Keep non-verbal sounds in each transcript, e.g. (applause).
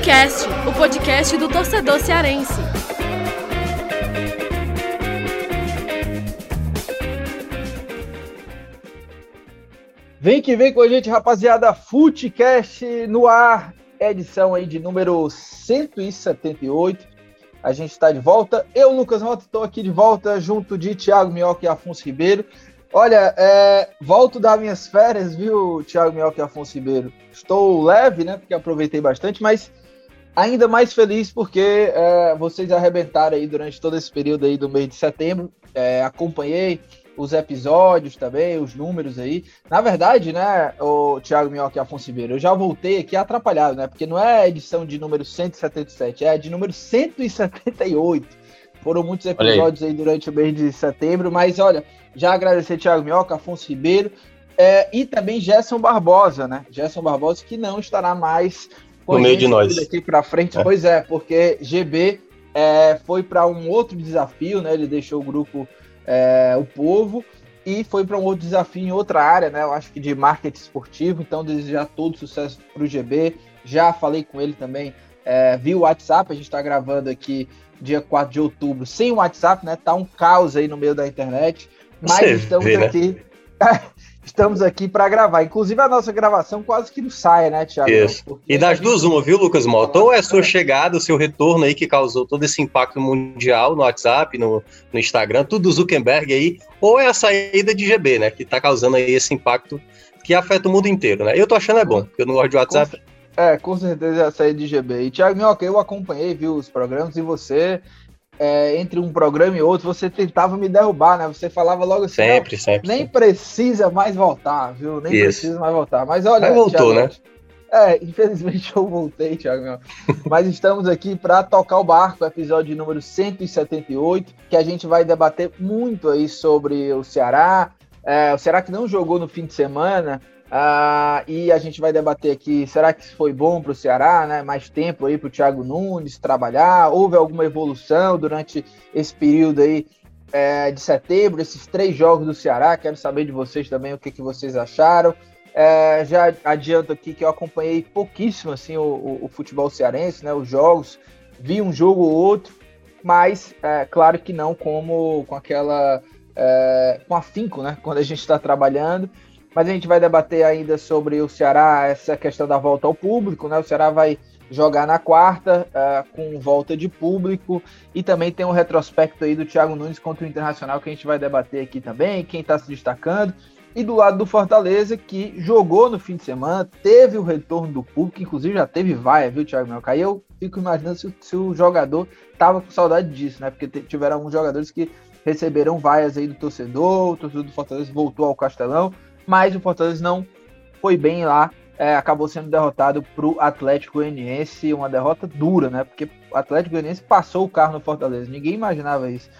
Futecast, o podcast do torcedor cearense. Vem que vem com a gente, rapaziada. Futecast no ar, edição aí de número 178. A gente está de volta. Eu, Lucas Rota, estou aqui de volta junto de Thiago Minhoca e Afonso Ribeiro. Olha, é, volto das minhas férias, viu, Thiago Minhoca e Afonso Ribeiro? Estou leve, né, porque aproveitei bastante, mas ainda mais feliz porque é, vocês arrebentaram aí durante todo esse período aí do mês de setembro. É, acompanhei os episódios também, os números aí. Na verdade, né, o Thiago Minhoca e Afonso Ribeiro, eu já voltei aqui atrapalhado, né? Porque não é a edição de número 177, é a de número 178. Foram muitos episódios aí. aí. durante o mês de setembro, mas olha, já agradecer Thiago Minhoca, Afonso Ribeiro é, e também Gerson Barbosa, né? Gerson Barbosa que não estará mais no meio de nós daqui para frente. É. Pois é, porque GB é, foi para um outro desafio, né? Ele deixou o grupo é, o povo e foi para um outro desafio em outra área, né? Eu acho que de marketing esportivo. Então, desejar todo sucesso para o GB. Já falei com ele também é, via WhatsApp. A gente está gravando aqui dia 4 de outubro sem o WhatsApp, né? Tá um caos aí no meio da internet. Mas Você estamos vê, né? aqui. Né? (laughs) estamos aqui para gravar. Inclusive, a nossa gravação quase que não sai, né, Thiago? Isso. E das duas, uma, viu, Lucas Mota? Ou é a sua chegada, o seu retorno aí que causou todo esse impacto mundial no WhatsApp, no, no Instagram, tudo do Zuckerberg aí, ou é a saída de GB, né, que está causando aí esse impacto que afeta o mundo inteiro, né? Eu tô achando é bom, porque eu não gosto de WhatsApp. É, com certeza é a saída de GB. E, Thiago Minhoca, eu acompanhei, viu, os programas, e você é, entre um programa e outro, você tentava me derrubar, né? Você falava logo assim, sempre, sempre. Nem sempre. precisa mais voltar, viu? Nem Isso. precisa mais voltar. Mas olha, Mas voltou, Thiago, né? É, infelizmente (laughs) eu voltei, Thiago. Mas estamos aqui para tocar o barco, episódio número 178, que a gente vai debater muito aí sobre o Ceará. É, o Ceará que não jogou no fim de semana, Uh, e a gente vai debater aqui, será que foi bom para o Ceará, né? Mais tempo aí para o Thiago Nunes trabalhar? Houve alguma evolução durante esse período aí é, de setembro, esses três jogos do Ceará? Quero saber de vocês também o que, que vocês acharam. É, já adianto aqui que eu acompanhei pouquíssimo assim o, o, o, futebol cearense, né? Os jogos, vi um jogo ou outro, mas é, claro que não como com aquela é, com afinco, né? Quando a gente está trabalhando. Mas a gente vai debater ainda sobre o Ceará, essa questão da volta ao público, né? O Ceará vai jogar na quarta, uh, com volta de público, e também tem um retrospecto aí do Thiago Nunes contra o Internacional que a gente vai debater aqui também, quem está se destacando. E do lado do Fortaleza, que jogou no fim de semana, teve o retorno do público, inclusive já teve vaia, viu, Thiago Mel? Aí eu fico imaginando se, se, o jogador tava com saudade disso, né? Porque tiveram alguns jogadores que receberam vaias aí do torcedor, o torcedor do Fortaleza voltou ao Castelão mas o Fortaleza não foi bem lá, é, acabou sendo derrotado para o Atlético Goianiense, uma derrota dura, né? Porque o Atlético Goianiense passou o carro no Fortaleza, ninguém imaginava isso.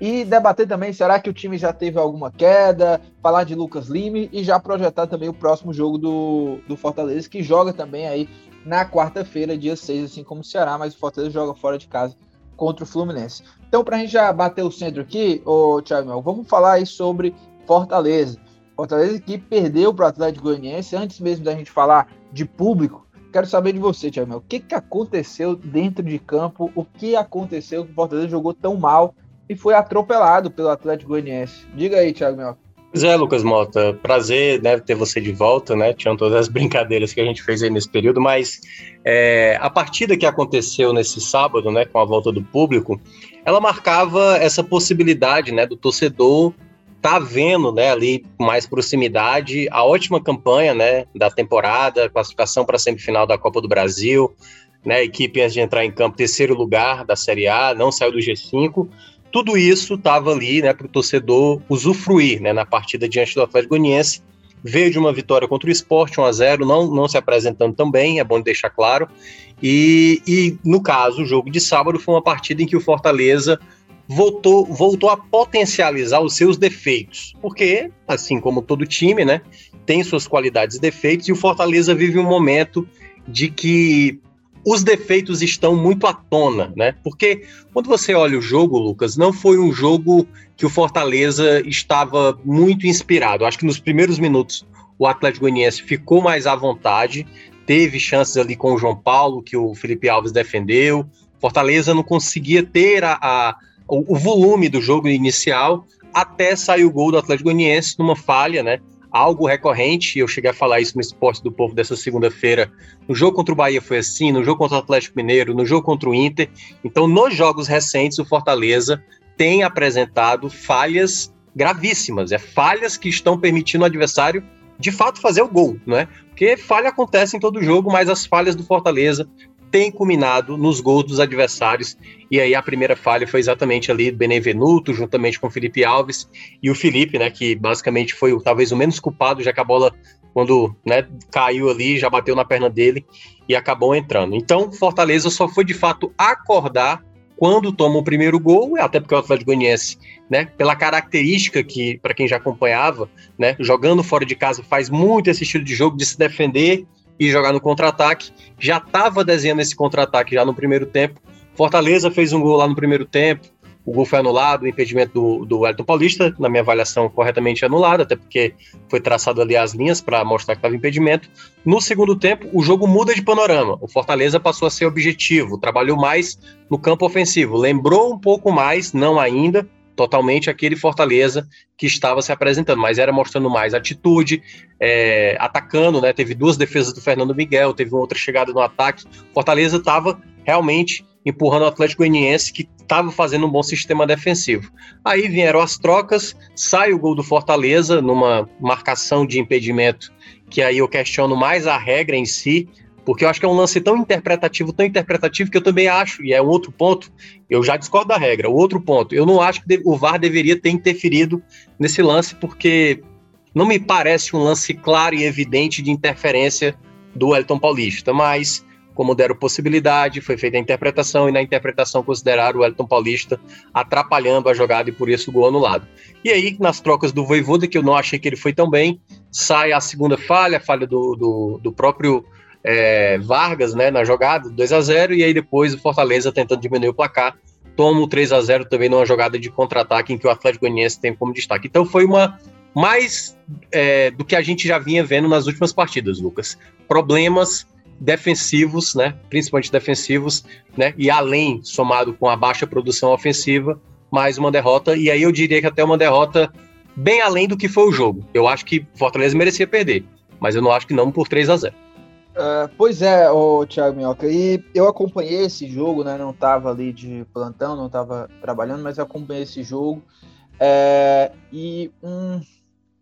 E debater também, será que o time já teve alguma queda? Falar de Lucas Lime e já projetar também o próximo jogo do, do Fortaleza, que joga também aí na quarta-feira, dia 6, assim como o Ceará, mas o Fortaleza joga fora de casa contra o Fluminense. Então, para a gente já bater o centro aqui, ô, Thiago, vamos falar aí sobre Fortaleza. Fortaleza que perdeu para o Atlético Goianiense. Antes mesmo da gente falar de público, quero saber de você, Thiago Mel. O que, que aconteceu dentro de campo? O que aconteceu que o Fortaleza jogou tão mal e foi atropelado pelo Atlético Goianiense? Diga aí, Thiago Mel. Pois é, Lucas Mota, prazer deve ter você de volta, né? Tinham todas as (laughs) brincadeiras que a gente fez aí nesse período, mas é, a partida que aconteceu nesse sábado, né, com a volta do público, ela marcava essa possibilidade, né, do torcedor tá vendo, né, ali mais proximidade a ótima campanha, né, da temporada, classificação para a semifinal da Copa do Brasil, né, equipe antes de entrar em campo terceiro lugar da Série A, não saiu do G5. Tudo isso estava ali, né, para o torcedor usufruir, né, na partida diante do Atlético Goianiense. Veio de uma vitória contra o Sport, 1 a 0, não, não se apresentando tão bem, é bom deixar claro. E, e no caso, o jogo de sábado foi uma partida em que o Fortaleza voltou, voltou a potencializar os seus defeitos. Porque, assim como todo time, né, tem suas qualidades e defeitos, e o Fortaleza vive um momento de que os defeitos estão muito à tona, né? Porque quando você olha o jogo, Lucas, não foi um jogo que o Fortaleza estava muito inspirado. Acho que nos primeiros minutos o Atlético Goianiense ficou mais à vontade, teve chances ali com o João Paulo, que o Felipe Alves defendeu. Fortaleza não conseguia ter a, a o, o, volume do jogo inicial até sair o gol do Atlético Goianiense numa falha, né? Algo recorrente, eu cheguei a falar isso no Esporte do Povo dessa segunda-feira. No jogo contra o Bahia foi assim, no jogo contra o Atlético Mineiro, no jogo contra o Inter. Então, nos jogos recentes, o Fortaleza tem apresentado falhas gravíssimas, é falhas que estão permitindo o adversário de fato fazer o gol, não é? Porque falha acontece em todo jogo, mas as falhas do Fortaleza têm culminado nos gols dos adversários. E aí a primeira falha foi exatamente ali do Benevenuto, juntamente com o Felipe Alves e o Felipe, né, que basicamente foi talvez o menos culpado, já que a bola quando né, caiu ali, já bateu na perna dele e acabou entrando. Então, Fortaleza só foi de fato acordar quando toma o primeiro gol, até porque o Atlético Goianiense, né, pela característica que, para quem já acompanhava, né, jogando fora de casa, faz muito esse estilo de jogo de se defender e jogar no contra-ataque. Já estava desenhando esse contra-ataque já no primeiro tempo. Fortaleza fez um gol lá no primeiro tempo, o gol foi anulado, o impedimento do, do Elton Paulista, na minha avaliação, corretamente anulado, até porque foi traçado ali as linhas para mostrar que estava impedimento. No segundo tempo, o jogo muda de panorama. O Fortaleza passou a ser objetivo, trabalhou mais no campo ofensivo. Lembrou um pouco mais, não ainda, totalmente aquele Fortaleza que estava se apresentando, mas era mostrando mais atitude, é, atacando, né? Teve duas defesas do Fernando Miguel, teve outra chegada no ataque. Fortaleza estava realmente empurrando o Atlético Goianiense, que estava fazendo um bom sistema defensivo. Aí vieram as trocas, sai o gol do Fortaleza numa marcação de impedimento, que aí eu questiono mais a regra em si, porque eu acho que é um lance tão interpretativo, tão interpretativo, que eu também acho, e é um outro ponto, eu já discordo da regra. O outro ponto, eu não acho que o VAR deveria ter interferido nesse lance, porque não me parece um lance claro e evidente de interferência do Elton Paulista, mas como deram possibilidade, foi feita a interpretação e na interpretação consideraram o Elton Paulista atrapalhando a jogada e por isso o gol anulado. E aí, nas trocas do Voivoda, que eu não achei que ele foi tão bem, sai a segunda falha, a falha do, do, do próprio é, Vargas né, na jogada, 2 a 0 e aí depois o Fortaleza tentando diminuir o placar, toma o 3 a 0 também numa jogada de contra-ataque em que o Atlético Goianiense tem como destaque. Então foi uma mais é, do que a gente já vinha vendo nas últimas partidas, Lucas. Problemas defensivos, né, principalmente defensivos, né, e além, somado com a baixa produção ofensiva, mais uma derrota, e aí eu diria que até uma derrota bem além do que foi o jogo. Eu acho que Fortaleza merecia perder, mas eu não acho que não por 3 a 0 Uh, pois é, o Thiago Minhoca, e eu acompanhei esse jogo, né? Não estava ali de plantão, não estava trabalhando, mas acompanhei esse jogo. É, e um,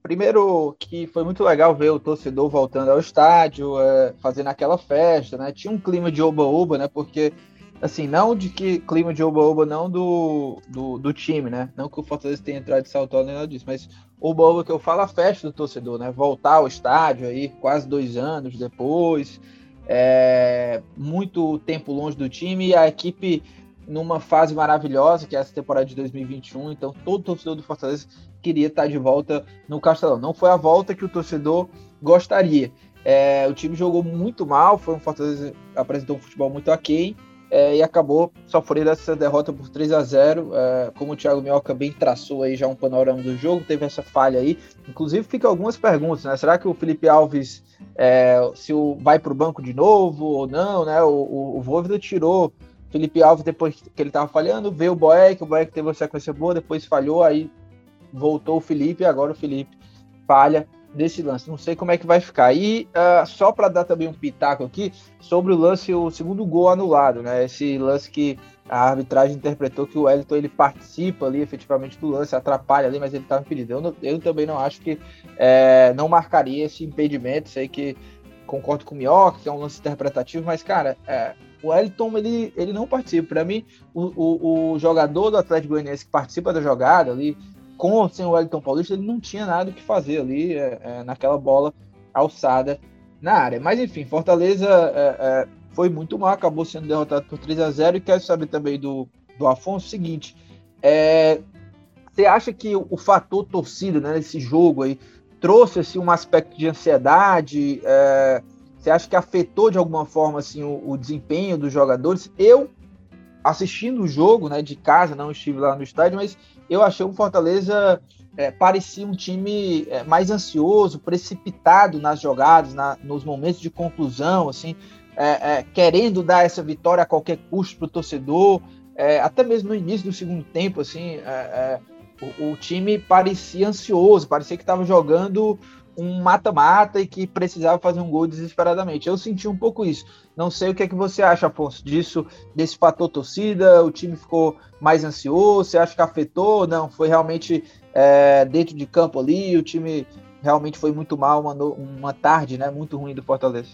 Primeiro que foi muito legal ver o torcedor voltando ao estádio, é, fazendo aquela festa, né? Tinha um clima de oba-oba, né? Porque, assim, não de que clima de oba-oba, não do, do, do, time, né? Não que o Fortaleza tenha entrado de salto nem nada disso, mas oba-oba que eu falo a festa do torcedor, né? Voltar ao estádio aí, quase dois anos depois, é, muito tempo longe do time e a equipe numa fase maravilhosa, que é essa temporada de 2021. Então, todo torcedor do Fortaleza queria estar de volta no Castelão. Não foi a volta que o torcedor gostaria. É, o time jogou muito mal, foi um Fortaleza apresentou um futebol muito aquém é, e acabou sofrendo essa derrota por 3 a 0 é, Como o Thiago Mioca bem traçou aí já um panorama do jogo, teve essa falha aí. Inclusive, fica algumas perguntas, né? Será que o Felipe Alves é, se o, vai para o banco de novo ou não, né? O, o, o tirou Felipe Alves, depois que ele estava falhando, veio o Boeck, o Boeck teve uma sequência boa, depois falhou, aí voltou o Felipe agora o Felipe falha desse lance. Não sei como é que vai ficar. E uh, só para dar também um pitaco aqui sobre o lance, o segundo gol anulado, né? Esse lance que a arbitragem interpretou que o Wellington ele participa ali efetivamente do lance, atrapalha ali, mas ele estava impedido. Eu, eu também não acho que é, não marcaria esse impedimento. Sei que concordo com o Mioca, que é um lance interpretativo, mas cara, é, o Wellington ele, ele não participa. Para mim, o, o, o, jogador do Atlético Goianiense que participa da jogada ali, com ou sem o Wellington Paulista, ele não tinha nada o que fazer ali é, é, naquela bola alçada na área. Mas enfim, Fortaleza é, é foi muito mal, acabou sendo derrotado por 3 a 0 E quero saber também do, do Afonso o seguinte: é, você acha que o, o fator torcida né, nesse jogo aí trouxe assim, um aspecto de ansiedade? É, você acha que afetou de alguma forma assim o, o, desempenho dos jogadores? Eu assistindo o jogo, né, de casa, não estive lá no estádio, mas eu achei um Fortaleza é, parecia um time é, mais ansioso, precipitado nas jogadas, na, nos momentos de conclusão, assim, é, é querendo dar essa vitória a qualquer custo para o torcedor. É, até mesmo no início do segundo tempo, assim, é, o, o, time parecia ansioso, parecia que estava jogando um mata-mata e que precisava fazer um gol desesperadamente. Eu senti um pouco isso. Não sei o que é que você acha, Afonso, disso, desse fator torcida, o time ficou mais ansioso, você acha que afetou? Não, foi realmente é, dentro de campo ali, o time realmente foi muito mal, uma, uma tarde né, muito ruim do Fortaleza.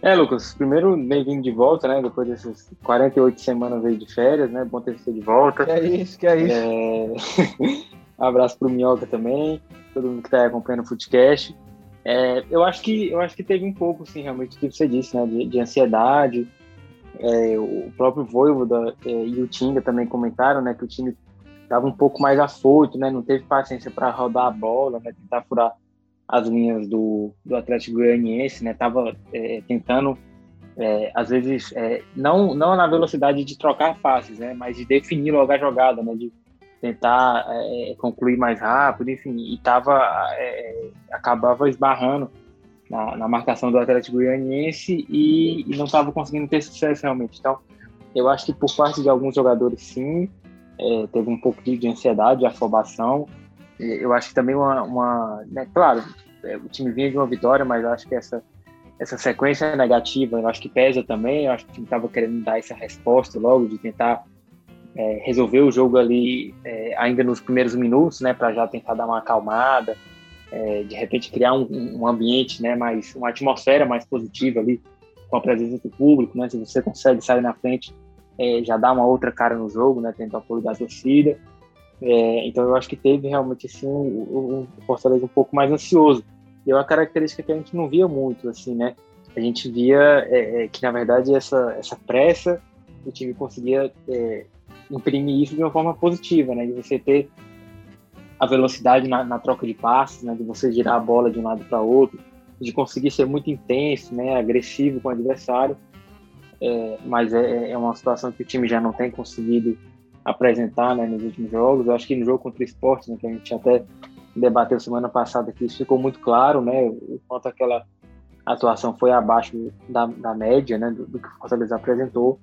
É, Lucas, primeiro bem-vindo de volta, né? Depois dessas 48 semanas aí de férias, né? Bom ter você de volta. Que é isso, que é isso. É... (laughs) abraço pro Minhoca também, todo mundo que tá acompanhando o Footcast. É, eu acho que eu acho que teve um pouco, sim, realmente, o que você disse, né? De, de ansiedade. É, o próprio Voivoda é, e o Tinga também comentaram, né? Que o time estava um pouco mais afoito, né? Não teve paciência para rodar a bola, né? Tentar furar as linhas do, do Atlético Goianiense, né? Tava é, tentando, é, às vezes, é, não não na velocidade de trocar faces, né? Mas de definir logo a jogada, né? De tentar é, concluir mais rápido, enfim, e tava acabava esbarrando na, na, marcação do Atlético Goianiense e, e não estava conseguindo ter sucesso realmente. Então, eu acho que por parte de alguns jogadores, sim, é, teve um pouco de, de, ansiedade, de afobação. Eu acho que também uma, uma né, claro, é, o time vinha de uma vitória, mas eu acho que essa essa sequência negativa, eu acho que pesa também. Eu acho que o time estava querendo dar essa resposta logo, de tentar é, resolver o jogo ali é, ainda nos primeiros minutos, né, para já tentar dar uma acalmada, é, de repente criar um, um, ambiente, né, mais uma atmosfera mais positiva ali com a presença do público, né, se você consegue sair na frente é, já dá uma outra cara no jogo, né? Tendo apoio da torcida. É, então eu acho que teve realmente assim um, um Fortaleza um pouco mais ansioso. E é uma característica que a gente não via muito, assim, né? A gente via é, é que na verdade essa essa pressa o time conseguia é, imprimir isso de uma forma positiva, né? De você ter a velocidade na, na troca de passes, né? De você girar a bola de um lado para outro, de conseguir ser muito intenso, né? Agressivo com o adversário é, mas é, é, uma situação que o time já não tem conseguido apresentar né, nos últimos jogos. Eu acho que no jogo contra o esporte, né, que a gente até debateu semana passada aqui, isso ficou muito claro, né, o quanto aquela atuação foi abaixo da, da média né, do, do, que o Fortaleza apresentou.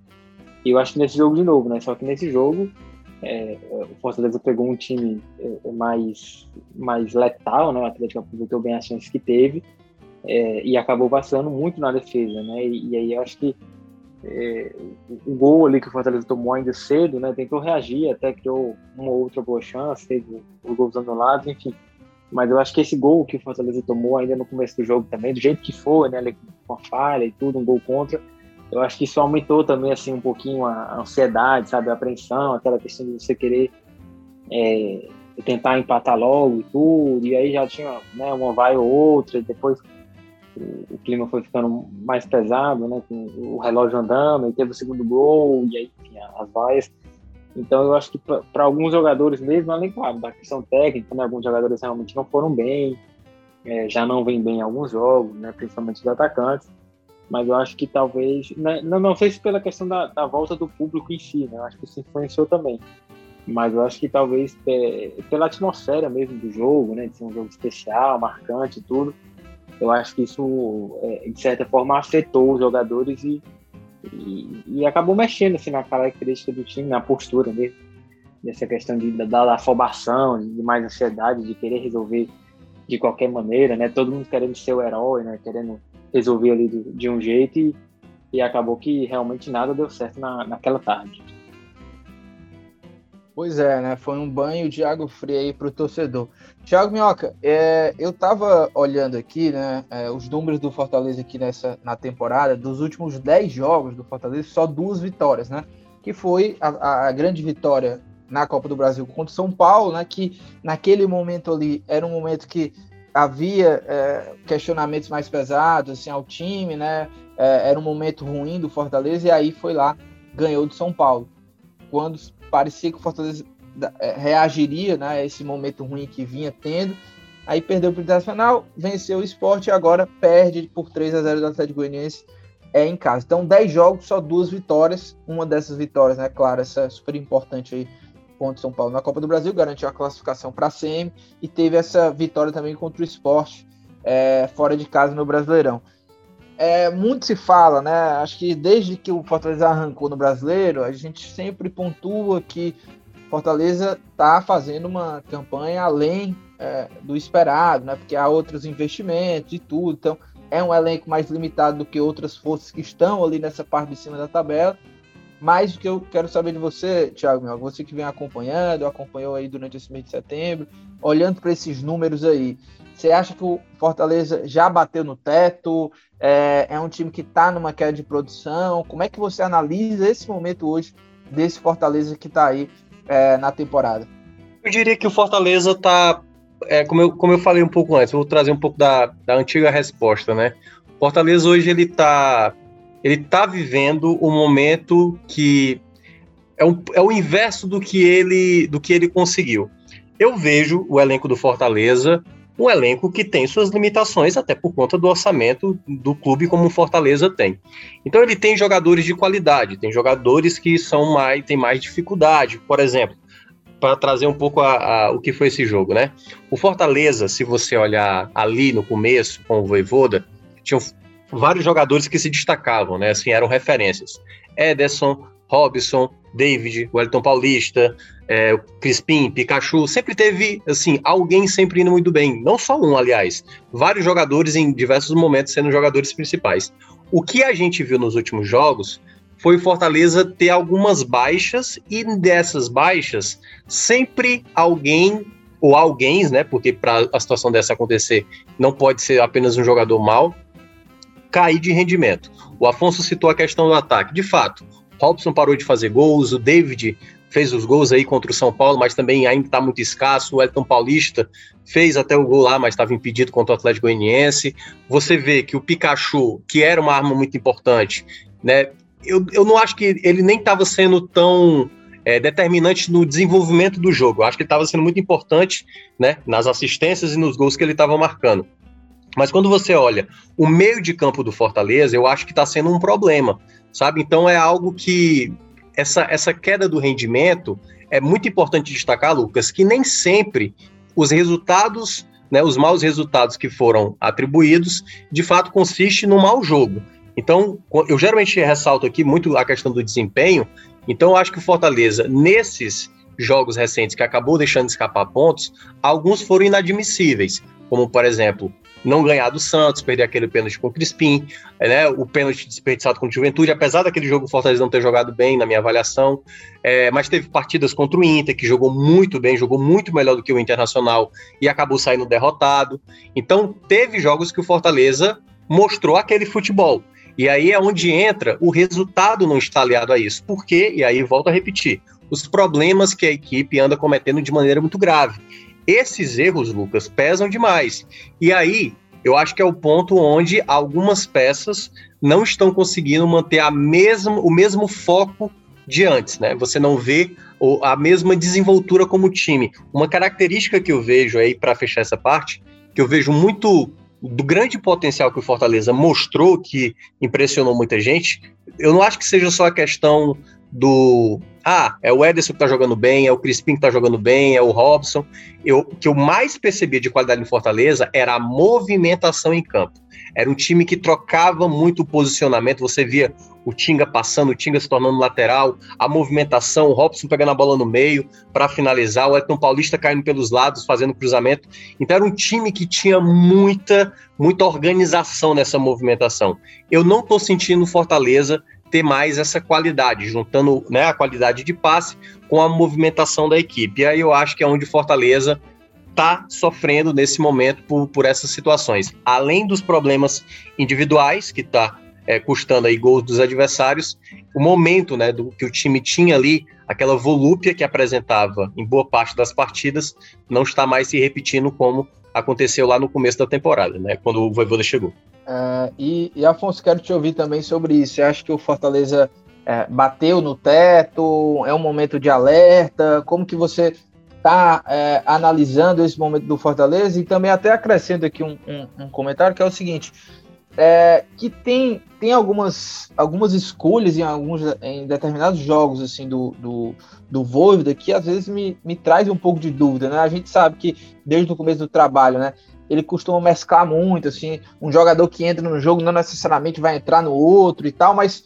E eu acho que nesse jogo de novo, né, só que nesse jogo é, o Fortaleza pegou um time é, mais, mais letal, né, o Atlético aproveitou bem as chances que teve é, e acabou vacilando muito na defesa, né, e, e aí eu acho que é, o gol ali que o Fortaleza tomou ainda cedo, né? Tentou reagir, até criou uma ou outra boa chance, teve os gols anulados, enfim. Mas eu acho que esse gol que o Fortaleza tomou ainda no começo do jogo também, do jeito que foi, né? Com a falha e tudo, um gol contra, eu acho que isso aumentou também, assim, um pouquinho a ansiedade, sabe? A apreensão, aquela questão de você querer é, tentar empatar logo e tudo, e aí já tinha né, uma vai ou outra, e depois o clima foi ficando mais pesado, né, com o relógio andando, e teve o segundo gol, e aí, enfim, as vaias. Então, eu acho que para alguns jogadores mesmo, além, claro, da questão técnica, né, alguns jogadores realmente não foram bem, é, já não vem bem em alguns jogos, né, principalmente os atacantes, mas eu acho que talvez, né, não, não sei se pela questão da, da, volta do público em si, né, eu acho que isso influenciou também, mas eu acho que talvez é, pela atmosfera mesmo do jogo, né, de ser um jogo especial, marcante e tudo, eu acho que isso, é, de certa forma, afetou os jogadores e, e, e, acabou mexendo assim, na característica do time, na postura mesmo. Dessa questão de, da, da afobação, de mais ansiedade, de querer resolver de qualquer maneira, né? Todo mundo querendo ser o herói, né? Querendo resolver ali de, de um jeito e, e acabou que realmente nada deu certo na, naquela tarde. Pois é, né? Foi um banho de água fria aí para o torcedor. Thiago Minhoca, é, eu estava olhando aqui, né? É, os números do Fortaleza aqui nessa na temporada, dos últimos 10 jogos do Fortaleza, só duas vitórias, né? Que foi a, a grande vitória na Copa do Brasil contra o São Paulo, né? Que naquele momento ali era um momento que havia é, questionamentos mais pesados assim, ao time, né? É, era um momento ruim do Fortaleza e aí foi lá, ganhou do São Paulo. Quando parecia que o Fortaleza é, reagiria né, a esse momento ruim que vinha tendo. Aí perdeu para o Internacional, venceu o esporte e agora perde por 3 a 0 do Atlético Goianiense é, em casa. Então, 10 jogos, só duas vitórias. Uma dessas vitórias, né, claro, essa é super importante aí contra o São Paulo na Copa do Brasil, garantiu a classificação para a CM e teve essa vitória também contra o esporte é, fora de casa no Brasileirão. É, muito se fala, né? Acho que desde que o Fortaleza arrancou no brasileiro, a gente sempre pontua que Fortaleza está fazendo uma campanha além é, do esperado, né? Porque há outros investimentos e tudo. Então, é um elenco mais limitado do que outras forças que estão ali nessa parte de cima da tabela. Mas o que eu quero saber de você, Thiago Mel, você que vem acompanhando, acompanhou aí durante esse mês de setembro, olhando para esses números aí, você acha que o Fortaleza já bateu no teto? É, é um time que está numa queda de produção? Como é que você analisa esse momento hoje desse Fortaleza que está aí é, na temporada? Eu diria que o Fortaleza está, é, como, eu, como eu falei um pouco antes, vou trazer um pouco da, da antiga resposta, né? Fortaleza hoje ele está ele tá vivendo um momento que é, um, é o inverso do que ele do que ele conseguiu. Eu vejo o elenco do Fortaleza um elenco que tem suas limitações, até por conta do orçamento do clube como o Fortaleza tem. Então ele tem jogadores de qualidade, tem jogadores que são mais, têm mais dificuldade, por exemplo, para trazer um pouco a, a, o que foi esse jogo, né? O Fortaleza, se você olhar ali no começo com o Voivoda, tinham vários jogadores que se destacavam, né? Assim, eram referências. Ederson, Robson, David, Wellington Paulista, é, Crispim, Pikachu, sempre teve, assim, alguém sempre indo muito bem. Não só um, aliás. Vários jogadores em diversos momentos sendo jogadores principais. O que a gente viu nos últimos jogos foi Fortaleza ter algumas baixas e dessas baixas sempre alguém ou alguém, né? Porque para a situação dessa acontecer não pode ser apenas um jogador mal cair de rendimento. O Afonso citou a questão do ataque. De fato, Robson parou de fazer gols, o David fez os gols aí contra o São Paulo, mas também ainda está muito escasso. O Elton Paulista fez até o gol lá, mas estava impedido contra o Atlético Goianiense. Você vê que o Pikachu, que era uma arma muito importante, né? Eu, eu não acho que ele nem estava sendo tão é, determinante no desenvolvimento do jogo. Eu acho que ele estava sendo muito importante, né? Nas assistências e nos gols que ele estava marcando. Mas quando você olha o meio de campo do Fortaleza, eu acho que está sendo um problema, sabe? Então é algo que essa, essa queda do rendimento é muito importante destacar, Lucas, que nem sempre os resultados, né, os maus resultados que foram atribuídos, de fato consiste no mau jogo. Então, eu geralmente ressalto aqui muito a questão do desempenho. Então, eu acho que o Fortaleza, nesses jogos recentes que acabou deixando escapar pontos, alguns foram inadmissíveis, como por exemplo não ganhar do Santos, perder aquele pênalti com o Crispim, né, o pênalti desperdiçado com o Juventude, apesar daquele jogo o Fortaleza não ter jogado bem, na minha avaliação, é, mas teve partidas contra o Inter, que jogou muito bem, jogou muito melhor do que o Internacional e acabou saindo derrotado. Então, teve jogos que o Fortaleza mostrou aquele futebol. E aí é onde entra o resultado não está aliado a isso. Por quê? E aí volto a repetir. Os problemas que a equipe anda cometendo de maneira muito grave. Esses erros, Lucas, pesam demais. E aí, eu acho que é o ponto onde algumas peças não estão conseguindo manter a mesma, o mesmo foco de antes, né? Você não vê a mesma desenvoltura como time. Uma característica que eu vejo aí para fechar essa parte, que eu vejo muito do grande potencial que o Fortaleza mostrou, que impressionou muita gente, eu não acho que seja só a questão do ah, é o Ederson que tá jogando bem, é o Crispim que tá jogando bem, é o Robson. Eu, o que eu mais percebia de qualidade no Fortaleza era a movimentação em campo. Era um time que trocava muito o posicionamento. Você via o Tinga passando, o Tinga se tornando lateral, a movimentação, o Robson pegando a bola no meio para finalizar, o Elton Paulista caindo pelos lados, fazendo cruzamento. Então era um time que tinha muita, muita organização nessa movimentação. Eu não estou sentindo Fortaleza ter mais essa qualidade, juntando né, a qualidade de passe com a movimentação da equipe. E aí eu acho que é onde Fortaleza está sofrendo nesse momento por, por essas situações. Além dos problemas individuais, que está é, custando aí gols dos adversários, o momento né, do que o time tinha ali, aquela volúpia que apresentava em boa parte das partidas, não está mais se repetindo como aconteceu lá no começo da temporada, né, quando o Voivoda chegou. Uh, e, e, Afonso, quero te ouvir também sobre isso. Você acha que o Fortaleza é, bateu no teto? É um momento de alerta? Como que você está é, analisando esse momento do Fortaleza? E também até acrescento aqui um, um, um, comentário que é o seguinte: é, que tem, tem algumas, algumas escolhas em alguns em determinados jogos assim do, do, do Voivoda que às vezes me, me traz um pouco de dúvida, né? A gente sabe que desde o começo do trabalho, né? Ele costuma mesclar muito, assim, um jogador que entra no jogo não necessariamente vai entrar no outro e tal, mas,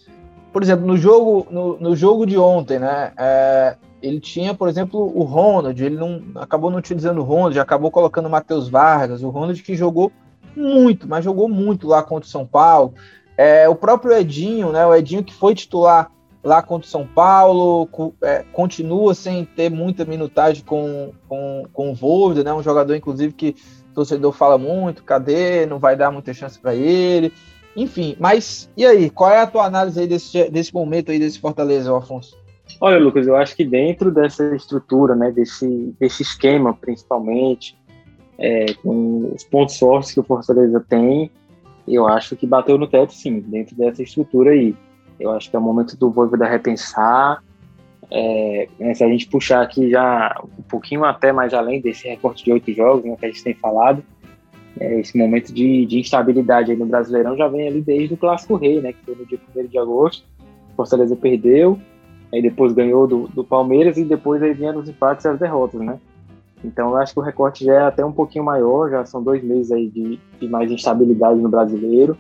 por exemplo, no jogo, no, no jogo de ontem, né? É, ele tinha, por exemplo, o Ronald, ele não acabou não utilizando o Ronald, acabou colocando o Matheus Vargas, o Ronald que jogou muito, mas jogou muito lá contra o São Paulo. É, o próprio Edinho, né? O Edinho que foi titular lá contra o São Paulo, é, continua sem ter muita minutagem com, com, com o Voivoda, né? Um jogador, inclusive, que o torcedor fala muito, cadê? Não vai dar muita chance para ele. Enfim, mas e aí? Qual é a tua análise aí desse, desse momento aí desse Fortaleza, Afonso? Olha, Lucas, eu acho que dentro dessa estrutura, né, desse, desse esquema, principalmente, é, com os pontos fortes que o Fortaleza tem, eu acho que bateu no teto, sim, dentro dessa estrutura aí. Eu acho que é o momento do Voivoda repensar. É, né, se a gente puxar aqui já um pouquinho até mais além desse recorte de oito jogos né, que a gente tem falado, é, esse momento de, de, instabilidade no Brasileirão já vem ali desde o Clássico Rei, né, que foi no dia 1 de agosto. Fortaleza perdeu, aí depois ganhou do, do Palmeiras e depois aí vinha nos empates e as derrotas, né? Então eu acho que o recorte já é até um pouquinho maior, já são dois meses aí de, de mais instabilidade no brasileiro.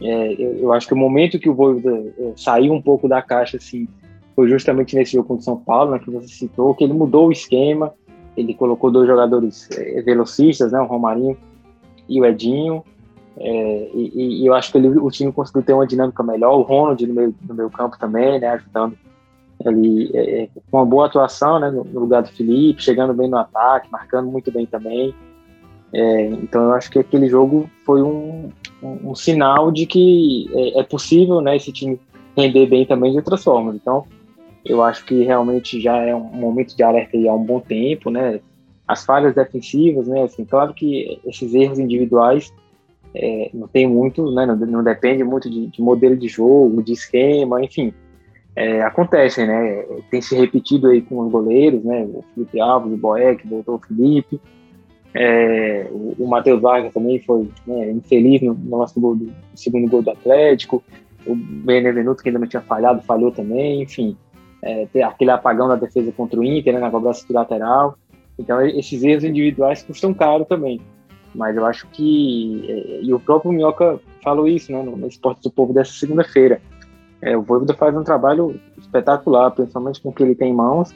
É, eu, eu, acho que o momento que o Voivoda é, saiu um pouco da caixa, assim, foi justamente nesse jogo contra o São Paulo, né, que você citou, que ele mudou o esquema, ele colocou dois jogadores é, velocistas, né, o Romarinho e o Edinho, é, e, e, eu acho que ele, o time conseguiu ter uma dinâmica melhor, o Ronald no meio, no meio campo também, né, ajudando ali é, é, com uma boa atuação né, no, lugar do Felipe, chegando bem no ataque, marcando muito bem também. É, então eu acho que aquele jogo foi um, um, um sinal de que é, é, possível né, esse time render bem também de outras formas. Então eu acho que realmente já é um momento de alerta há um bom tempo, né? As falhas defensivas, né? Assim, claro que esses erros individuais é, não tem muito, né? Não, não depende muito de, de modelo de jogo, de esquema, enfim é, acontecem, né? Tem se repetido aí com os goleiros, né? O Felipe Alves, o Boeck, voltou o Felipe. É, o, o Matheus Vargas também foi né, infeliz no, no nosso gol do, segundo gol do Atlético. O Benevenuto, que ainda não tinha falhado, falhou também. Enfim, é, aquele apagão da defesa contra o Inter, né, na cobrança de lateral. Então, esses erros individuais custam caro também. Mas eu acho que. É, e o próprio Minhoca falou isso né, no, no Esporte do Povo dessa segunda-feira é, o Voivoda faz um trabalho espetacular, principalmente com o que ele tem em mãos,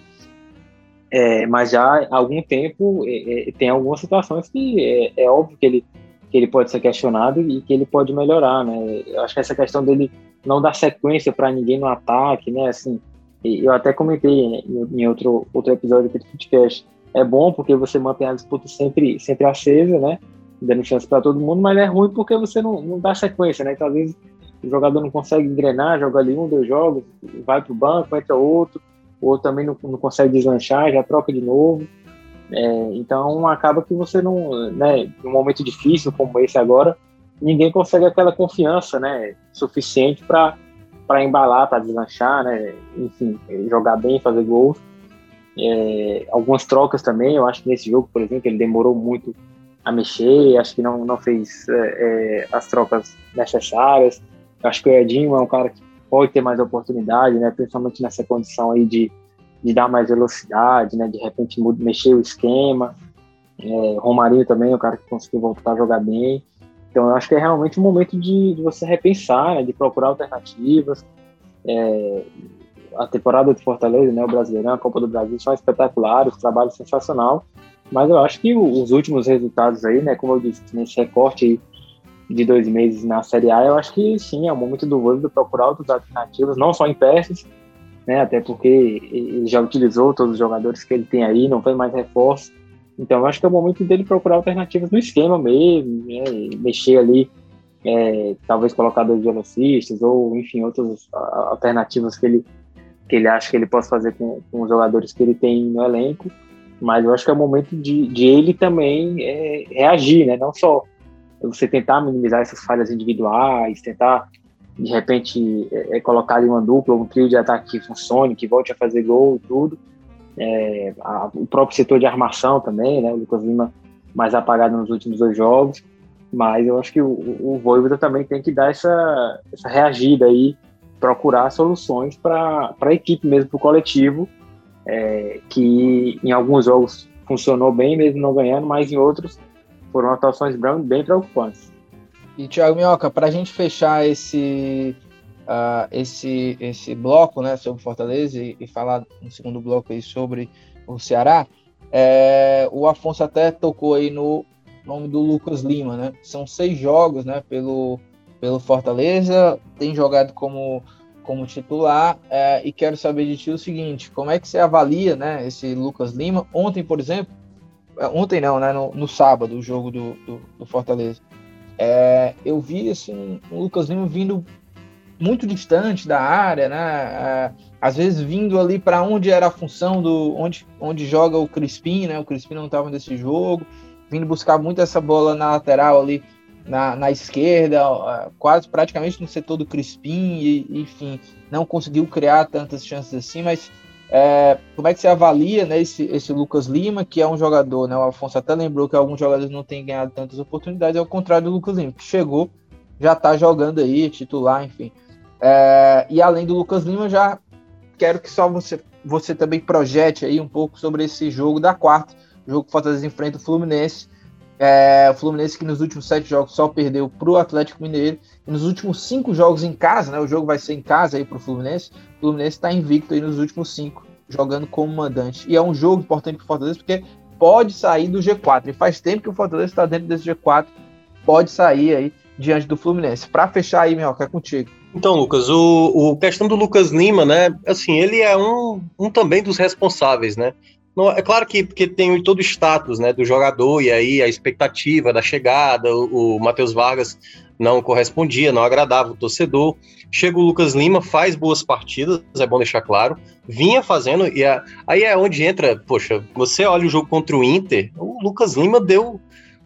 é, mas já há algum tempo é, é tem algumas situações que é, é, óbvio que ele, que ele pode ser questionado e que ele pode melhorar, né? Eu acho que essa questão dele não dar sequência para ninguém no ataque, né? Assim, eu até comentei em, outro, outro episódio do podcast, é bom porque você mantém a disputa sempre, sempre acesa, né? Dando chance para todo mundo, mas é ruim porque você não, não dá sequência, né? Então, às vezes, o jogador não consegue engrenar, joga ali um, dois jogos, vai para o banco, entra outro, o outro também não, não consegue deslanchar, já troca de novo. É, então acaba que você não, né, num momento difícil como esse agora, ninguém consegue aquela confiança, né, suficiente para para embalar, para deslanchar, né, enfim, jogar bem, fazer gols. É, algumas trocas também, eu acho que nesse jogo, por exemplo, ele demorou muito a mexer, acho que não, não fez é, é as trocas necessárias. Acho que o Edinho é um cara que pode ter mais oportunidade, né? Principalmente nessa condição aí de, de dar mais velocidade, né? De repente mexer o esquema. É, Romarinho também é um cara que conseguiu voltar a jogar bem. Então eu acho que é realmente um momento de, de você repensar, né? de procurar alternativas. É, a temporada de Fortaleza, né? O Brasileirão, a Copa do Brasil são espetaculares, trabalho sensacional. Mas eu acho que os últimos resultados aí, né? Como eu disse, nesse recorte aí de dois meses na Série A, eu acho que sim, é o momento do Voivoda procurar outras alternativas, não só em peças, né, até porque ele já utilizou todos os jogadores que ele tem aí, não tem mais reforço. Então, eu acho que é o momento dele procurar alternativas no esquema mesmo, né, mexer ali, é, talvez colocar dois velocistas, ou enfim, outras alternativas que ele, que ele acha que ele possa fazer com, com os jogadores que ele tem no elenco. Mas eu acho que é o momento de, de ele também é, reagir, né? Não só você tentar minimizar essas falhas individuais, tentar de repente é, é, colocar ali uma dupla, um trio de ataque que funcione, que volte a fazer gol e tudo. É, a, o próprio setor de armação também, né? O Lucas Lima mais apagado nos últimos dois jogos. Mas eu acho que o, o Voivoda também tem que dar essa, essa reagida aí, procurar soluções para a equipe mesmo, para o coletivo, é, que em alguns jogos funcionou bem, mesmo não ganhando, mas em outros foram atuações bem preocupantes. E Thiago Minhoca, para a gente fechar esse, uh, esse, esse bloco né, sobre Fortaleza e, e, falar no segundo bloco aí sobre o Ceará, é, o Afonso até tocou aí no nome do Lucas Lima, né? São seis jogos né, pelo, pelo Fortaleza, tem jogado como, como titular é, e quero saber de ti o seguinte, como é que você avalia né, esse Lucas Lima? Ontem, por exemplo, ontem não, né, no, no sábado, o jogo do, do, do Fortaleza, é, eu vi assim, o Lucas Lima vindo muito distante da área, né? É, às vezes vindo ali para onde era a função do onde, onde joga o Crispim, né? O Crispim não estava nesse jogo, vindo buscar muito essa bola na lateral ali na, na esquerda, quase praticamente no setor do Crispim, e, enfim, não conseguiu criar tantas chances assim, mas é, como é que você avalia né, esse, esse Lucas Lima, que é um jogador, né? O Afonso até lembrou que alguns jogadores não têm ganhado tantas oportunidades, ao contrário do Lucas Lima, que chegou, já está jogando aí, titular, enfim. É, e além do Lucas Lima, já quero que só você, você também projete aí um pouco sobre esse jogo da quarta, o jogo que o Fortaleza enfrenta o Fluminense. É, o Fluminense que nos últimos sete jogos só perdeu para o Atlético Mineiro. E nos últimos cinco jogos em casa, né? O jogo vai ser em casa aí para o Fluminense. O Fluminense está invicto aí nos últimos cinco, jogando como mandante. E é um jogo importante para o Fortaleza porque pode sair do G4. E faz tempo que o Fortaleza está dentro desse G4. Pode sair aí diante do Fluminense. Para fechar aí, Minhoca, é contigo. Então, Lucas, o, o questão do Lucas Lima, né? Assim, ele é um, um também dos responsáveis, né? Não, é claro que, que tem todo o status né, do jogador, e aí a expectativa da chegada, o, o Matheus Vargas não correspondia, não agradava o torcedor. Chega o Lucas Lima, faz boas partidas, é bom deixar claro, vinha fazendo, e a, aí é onde entra, poxa, você olha o jogo contra o Inter, o Lucas Lima deu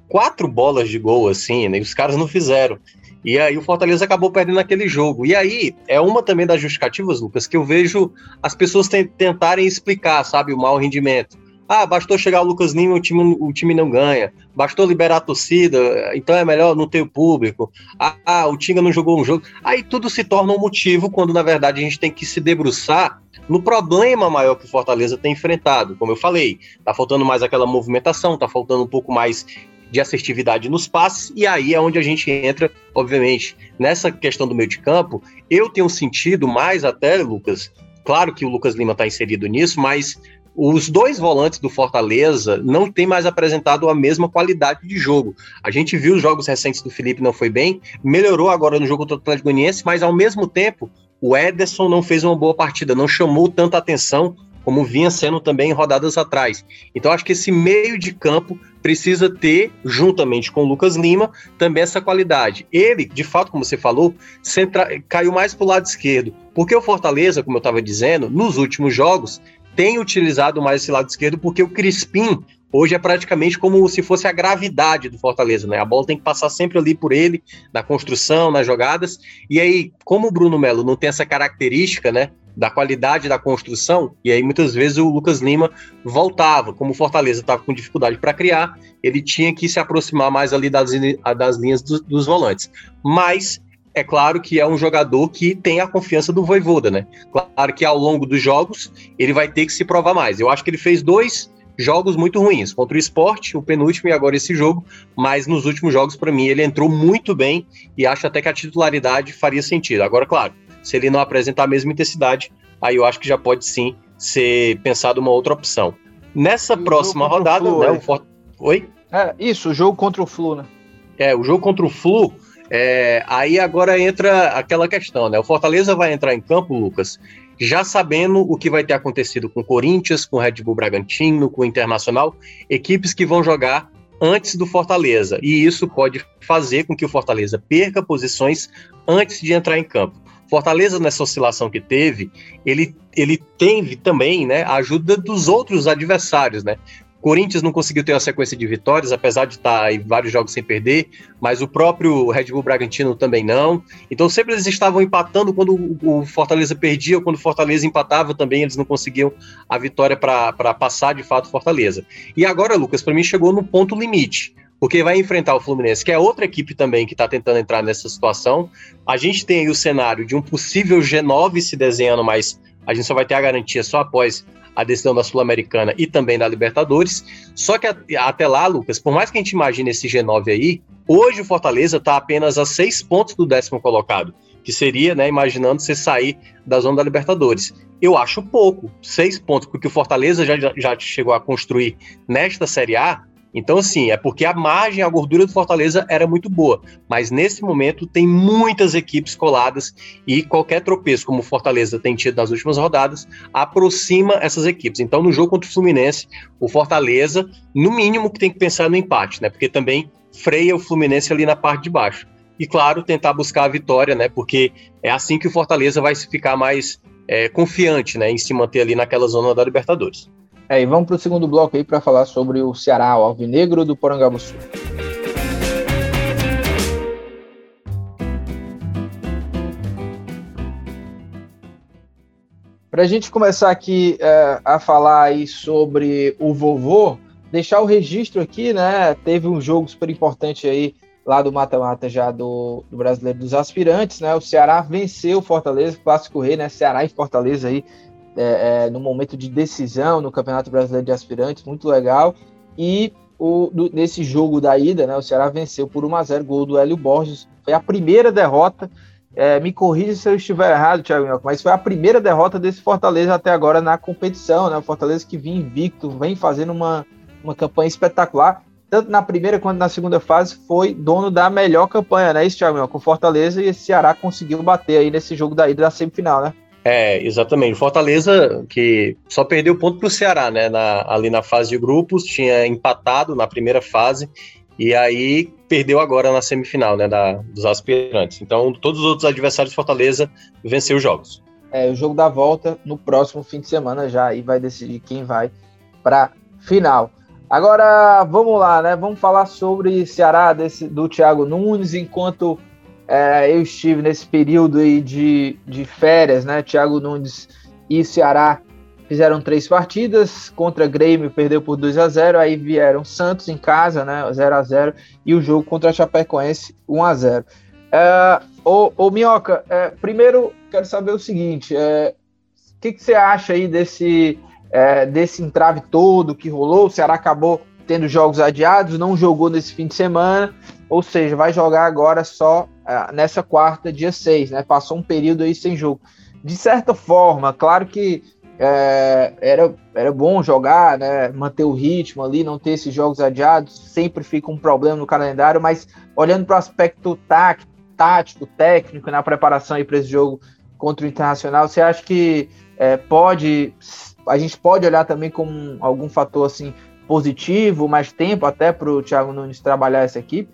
quatro bolas de gol, assim, né, e os caras não fizeram. E aí o Fortaleza acabou perdendo aquele jogo. E aí é uma também das justificativas, Lucas, que eu vejo as pessoas tentarem explicar, sabe, o mau rendimento. Ah, bastou chegar o Lucas Lima, o time, o time não ganha. Bastou liberar a torcida, então é melhor não ter o público. Ah, ah, o Tinga não jogou um jogo. Aí tudo se torna um motivo quando na verdade a gente tem que se debruçar no problema maior que o Fortaleza tem enfrentado. Como eu falei, tá faltando mais aquela movimentação, tá faltando um pouco mais de assertividade nos passes, e aí é onde a gente entra, obviamente, nessa questão do meio de campo. Eu tenho sentido mais até, Lucas, claro que o Lucas Lima está inserido nisso, mas os dois volantes do Fortaleza não têm mais apresentado a mesma qualidade de jogo. A gente viu os jogos recentes do Felipe não foi bem, melhorou agora no jogo do Atlético Goianiense, mas ao mesmo tempo o Ederson não fez uma boa partida, não chamou tanta atenção como vinha sendo também em rodadas atrás. Então acho que esse meio de campo precisa ter, juntamente com o Lucas Lima, também essa qualidade. Ele, de fato, como você falou, centra... caiu mais para o lado esquerdo, porque o Fortaleza, como eu estava dizendo, nos últimos jogos tem utilizado mais esse lado esquerdo, porque o Crispim hoje é praticamente como se fosse a gravidade do Fortaleza, né? A bola tem que passar sempre ali por ele, na construção, nas jogadas. E aí, como o Bruno Melo não tem essa característica, né? Da qualidade da construção, e aí muitas vezes o Lucas Lima voltava, como o Fortaleza estava com dificuldade para criar, ele tinha que se aproximar mais ali das, das linhas do, dos volantes. Mas é claro que é um jogador que tem a confiança do Voivoda, né? Claro que ao longo dos jogos ele vai ter que se provar mais. Eu acho que ele fez dois jogos muito ruins, contra o Sport, o penúltimo e agora esse jogo, mas nos últimos jogos para mim ele entrou muito bem e acho até que a titularidade faria sentido. Agora, claro, se ele não apresentar a mesma intensidade, aí eu acho que já pode sim ser pensado uma outra opção. Nessa e próxima rodada, Flu, né? O For... Oi? É, isso, o jogo contra o Flu, né? É, o jogo contra o Flu. É, aí agora entra aquela questão, né? O Fortaleza vai entrar em campo, Lucas, já sabendo o que vai ter acontecido com o Corinthians, com o Red Bull Bragantino, com o Internacional, equipes que vão jogar antes do Fortaleza. E isso pode fazer com que o Fortaleza perca posições antes de entrar em campo. Fortaleza, nessa oscilação que teve, ele, ele teve também né, a ajuda dos outros adversários, né? Corinthians não conseguiu ter uma sequência de vitórias, apesar de estar em vários jogos sem perder, mas o próprio Red Bull Bragantino também não. Então sempre eles estavam empatando quando o Fortaleza perdia, ou quando o Fortaleza empatava também, eles não conseguiam a vitória para passar de fato Fortaleza. E agora, Lucas, para mim chegou no ponto limite. Porque vai enfrentar o Fluminense, que é outra equipe também que está tentando entrar nessa situação. A gente tem aí o cenário de um possível G9 se desenhando, mas a gente só vai ter a garantia só após a decisão da Sul-Americana e também da Libertadores. Só que até lá, Lucas, por mais que a gente imagine esse G9 aí, hoje o Fortaleza está apenas a seis pontos do décimo colocado, que seria, né, imaginando você sair da zona da Libertadores. Eu acho pouco, seis pontos, porque o Fortaleza já, já chegou a construir nesta Série A então, assim, é porque a margem, a gordura do Fortaleza era muito boa. Mas nesse momento tem muitas equipes coladas e qualquer tropeço, como o Fortaleza tem tido nas últimas rodadas, aproxima essas equipes. Então, no jogo contra o Fluminense, o Fortaleza, no mínimo, que tem que pensar no empate, né? Porque também freia o Fluminense ali na parte de baixo. E, claro, tentar buscar a vitória, né? Porque é assim que o Fortaleza vai ficar mais é, confiante, né? Em se manter ali naquela zona da Libertadores. É, e vamos para o segundo bloco aí para falar sobre o Ceará, o Alvinegro do Porangabuçu. Para a gente começar aqui é, a falar aí sobre o vovô, deixar o registro aqui, né? Teve um jogo super importante aí lá do mata-mata já do, do, Brasileiro dos Aspirantes, né? O Ceará venceu o Fortaleza, Clássico Rei, né? Ceará e Fortaleza aí é, é, no momento de decisão no Campeonato Brasileiro de Aspirantes, muito legal. E o, do, nesse jogo da ida, né, o Ceará venceu por 1 a 0 gol do Hélio Borges. Foi a primeira derrota. É, me corrija se eu estiver errado, Thiago Minhoca, mas foi a primeira derrota desse Fortaleza até agora na competição, né? O Fortaleza que vinha invicto, vem fazendo uma, uma campanha espetacular. Tanto na primeira quanto na segunda fase, foi dono da melhor campanha, né? Isso, Thiago o Fortaleza e esse Ceará conseguiu bater aí nesse jogo da ida da semifinal, né? É, exatamente. Fortaleza, que só perdeu ponto para o Ceará, né? Na, ali na fase de grupos, tinha empatado na primeira fase e aí perdeu agora na semifinal, né? Da, dos aspirantes. Então, todos os outros adversários de Fortaleza venceu os jogos. É, o jogo da volta no próximo fim de semana já e vai decidir quem vai para final. Agora, vamos lá, né? Vamos falar sobre Ceará desse, do Thiago Nunes, enquanto é, eu estive nesse período aí de, de férias, né? Thiago Nunes e Ceará fizeram três partidas, contra Grêmio perdeu por 2 a 0 aí vieram Santos em casa, né? 0 a 0 e o jogo contra a Chapecoense 1 a 0 é, ô, ô Minhoca, é, primeiro quero saber o seguinte: é, o que, que você acha aí desse, é, desse entrave todo que rolou? O Ceará acabou tendo jogos adiados, não jogou nesse fim de semana, ou seja, vai jogar agora só uh, nessa quarta, dia 6, né? Passou um período aí sem jogo. De certa forma, claro que é, era, era bom jogar, né? Manter o ritmo ali, não ter esses jogos adiados, sempre fica um problema no calendário, mas olhando para o aspecto tático, tático, técnico na preparação para esse jogo contra o Internacional, você acha que é, pode a gente pode olhar também como algum fator assim positivo, mais tempo até para o Thiago Nunes trabalhar essa equipe?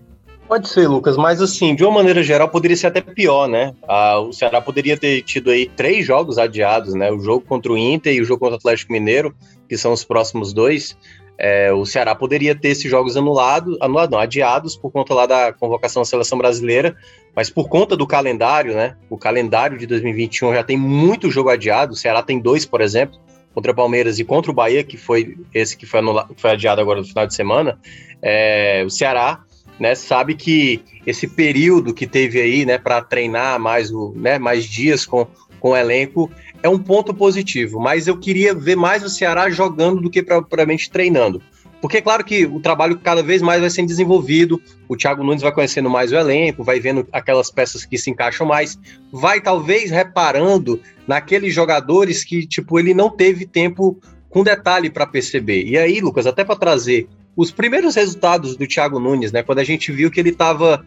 Pode ser, Lucas, mas assim, de uma maneira geral, poderia ser até pior, né? Ah, o Ceará poderia ter tido aí três jogos adiados, né? O jogo contra o Inter e o jogo contra o Atlético Mineiro, que são os próximos dois. É, o Ceará poderia ter esses jogos anulados, anulados, não, adiados por conta lá da convocação da seleção brasileira, mas por conta do calendário, né? O calendário de 2021 já tem muito jogo adiado. O Ceará tem dois, por exemplo contra o Palmeiras e contra o Bahia, que foi esse que foi, anulado, foi adiado agora no final de semana, é, o Ceará né, sabe que esse período que teve aí né, para treinar mais, o, né, mais dias com, com o elenco é um ponto positivo, mas eu queria ver mais o Ceará jogando do que propriamente treinando. Porque é claro que o trabalho cada vez mais vai sendo desenvolvido, o Thiago Nunes vai conhecendo mais o elenco, vai vendo aquelas peças que se encaixam mais, vai talvez reparando naqueles jogadores que, tipo, ele não teve tempo com detalhe para perceber. E aí, Lucas, até para trazer os primeiros resultados do Thiago Nunes, né, quando a gente viu que ele estava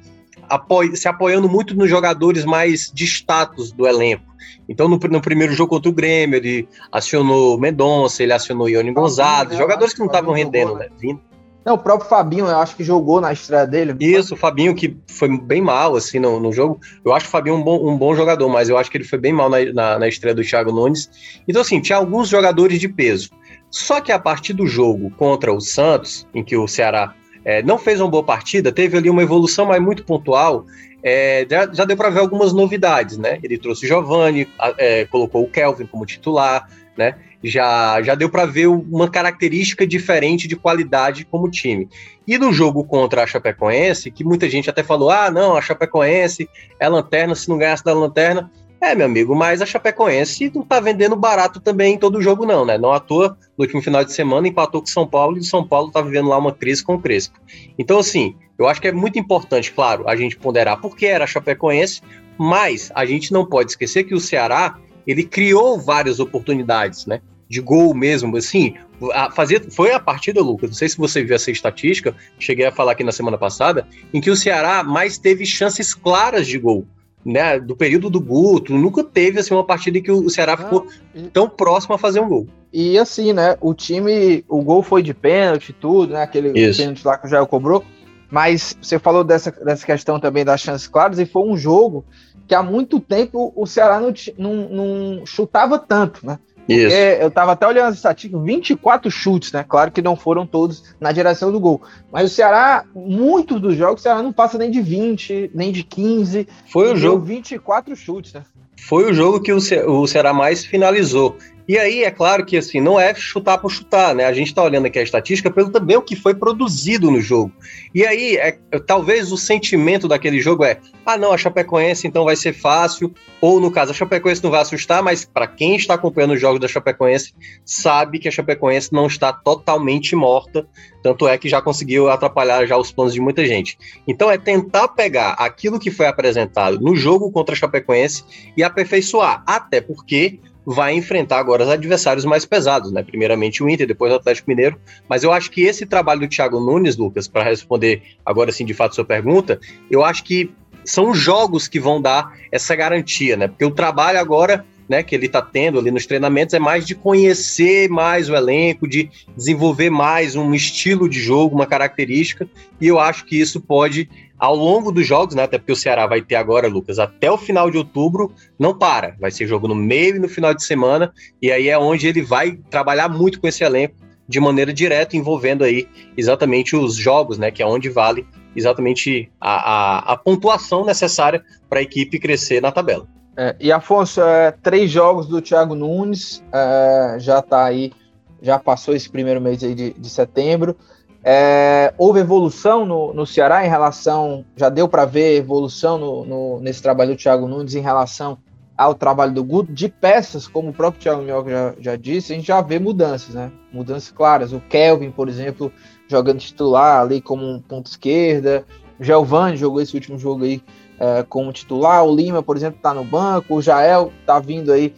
se apoiando muito nos jogadores mais de status do elenco. Então, no, no, primeiro jogo contra o Grêmio, ele acionou Mendonça, ele acionou Ione Gonzalez, jogadores que não estavam rendendo, né? Vindo. Não, o próprio Fabinho, eu acho que jogou na estreia dele. Isso, o Fabinho, que foi bem mal, assim, no, no jogo. Eu acho o Fabinho um bom, um bom jogador, mas eu acho que ele foi bem mal na, na, na estreia do Thiago Nunes. Então, assim, tinha alguns jogadores de peso. Só que a partir do jogo contra o Santos, em que o Ceará é, não fez uma boa partida, teve ali uma evolução, mas muito pontual. É, já, já, deu para ver algumas novidades, né? Ele trouxe Giovanni, é, colocou o Kelvin como titular, né? já, já deu para ver uma característica diferente de qualidade como time. E no jogo contra a Chapecoense, que muita gente até falou: ah, não, a Chapecoense é lanterna, se não ganhasse da lanterna. É, meu amigo, mas a Chapecoense não tá vendendo barato também em todo jogo, não, né? Não à toa, no último final de semana, empatou com São Paulo e o São Paulo tá vivendo lá uma crise com o Crespo. Então, assim, eu acho que é muito importante, claro, a gente ponderar porque era a Chapecoense, mas a gente não pode esquecer que o Ceará ele criou várias oportunidades, né? De gol mesmo, assim, a fazer, foi a partida, Lucas, não sei se você viu essa estatística, cheguei a falar aqui na semana passada, em que o Ceará mais teve chances claras de gol, né, do período do Guto, nunca teve assim uma partida em que o Ceará ficou tão próximo a fazer um gol. E assim, né, o time, o gol foi de pênalti, tudo, né, aquele Isso. pênalti lá que o Jair cobrou, mas você falou dessa, dessa questão também das chances claras, e foi um jogo que há muito tempo o Ceará não, não, não chutava tanto, né? Isso. eu estava até olhando as estatísticas, 24 chutes, né? Claro que não foram todos na direção do gol. Mas o Ceará, muitos dos jogos, o Ceará não passa nem de 20, nem de 15. Foi o jogo. 24 chutes, né? Foi o jogo que o, Ce o Ceará mais finalizou. E aí, é claro que assim, não é chutar por chutar, né? A gente está olhando aqui a estatística pelo também o que foi produzido no jogo. E aí, é, talvez o sentimento daquele jogo é: ah, não, a Chapecoense então vai ser fácil, ou no caso, a Chapecoense não vai assustar, mas para quem está acompanhando os jogos da Chapecoense, sabe que a Chapecoense não está totalmente morta, tanto é que já conseguiu atrapalhar já os planos de muita gente. Então é tentar pegar aquilo que foi apresentado no jogo contra a Chapecoense e aperfeiçoar, até porque vai enfrentar agora os adversários mais pesados, né? Primeiramente o Inter, depois o Atlético Mineiro. Mas eu acho que esse trabalho do Thiago Nunes, Lucas, para responder agora sim de fato sua pergunta, eu acho que são jogos que vão dar essa garantia, né? Porque o trabalho agora né, que ele está tendo ali nos treinamentos é mais de conhecer mais o elenco, de desenvolver mais um estilo de jogo, uma característica, e eu acho que isso pode, ao longo dos jogos, né, até porque o Ceará vai ter agora, Lucas, até o final de outubro, não para, vai ser jogo no meio e no final de semana, e aí é onde ele vai trabalhar muito com esse elenco de maneira direta, envolvendo aí exatamente os jogos, né, que é onde vale exatamente a, a, a pontuação necessária para a equipe crescer na tabela. É, e Afonso, é, três jogos do Thiago Nunes, é, já está aí, já passou esse primeiro mês aí de, de setembro. É, houve evolução no, no Ceará em relação, já deu para ver evolução no, no, nesse trabalho do Thiago Nunes em relação ao trabalho do Guto, de peças, como o próprio Thiago Minhoca já, já disse, a gente já vê mudanças, né? Mudanças claras. O Kelvin, por exemplo, jogando titular ali como um ponto esquerda. O Giovanni jogou esse último jogo aí é, como titular. O Lima, por exemplo, está no banco. O Jael está vindo aí,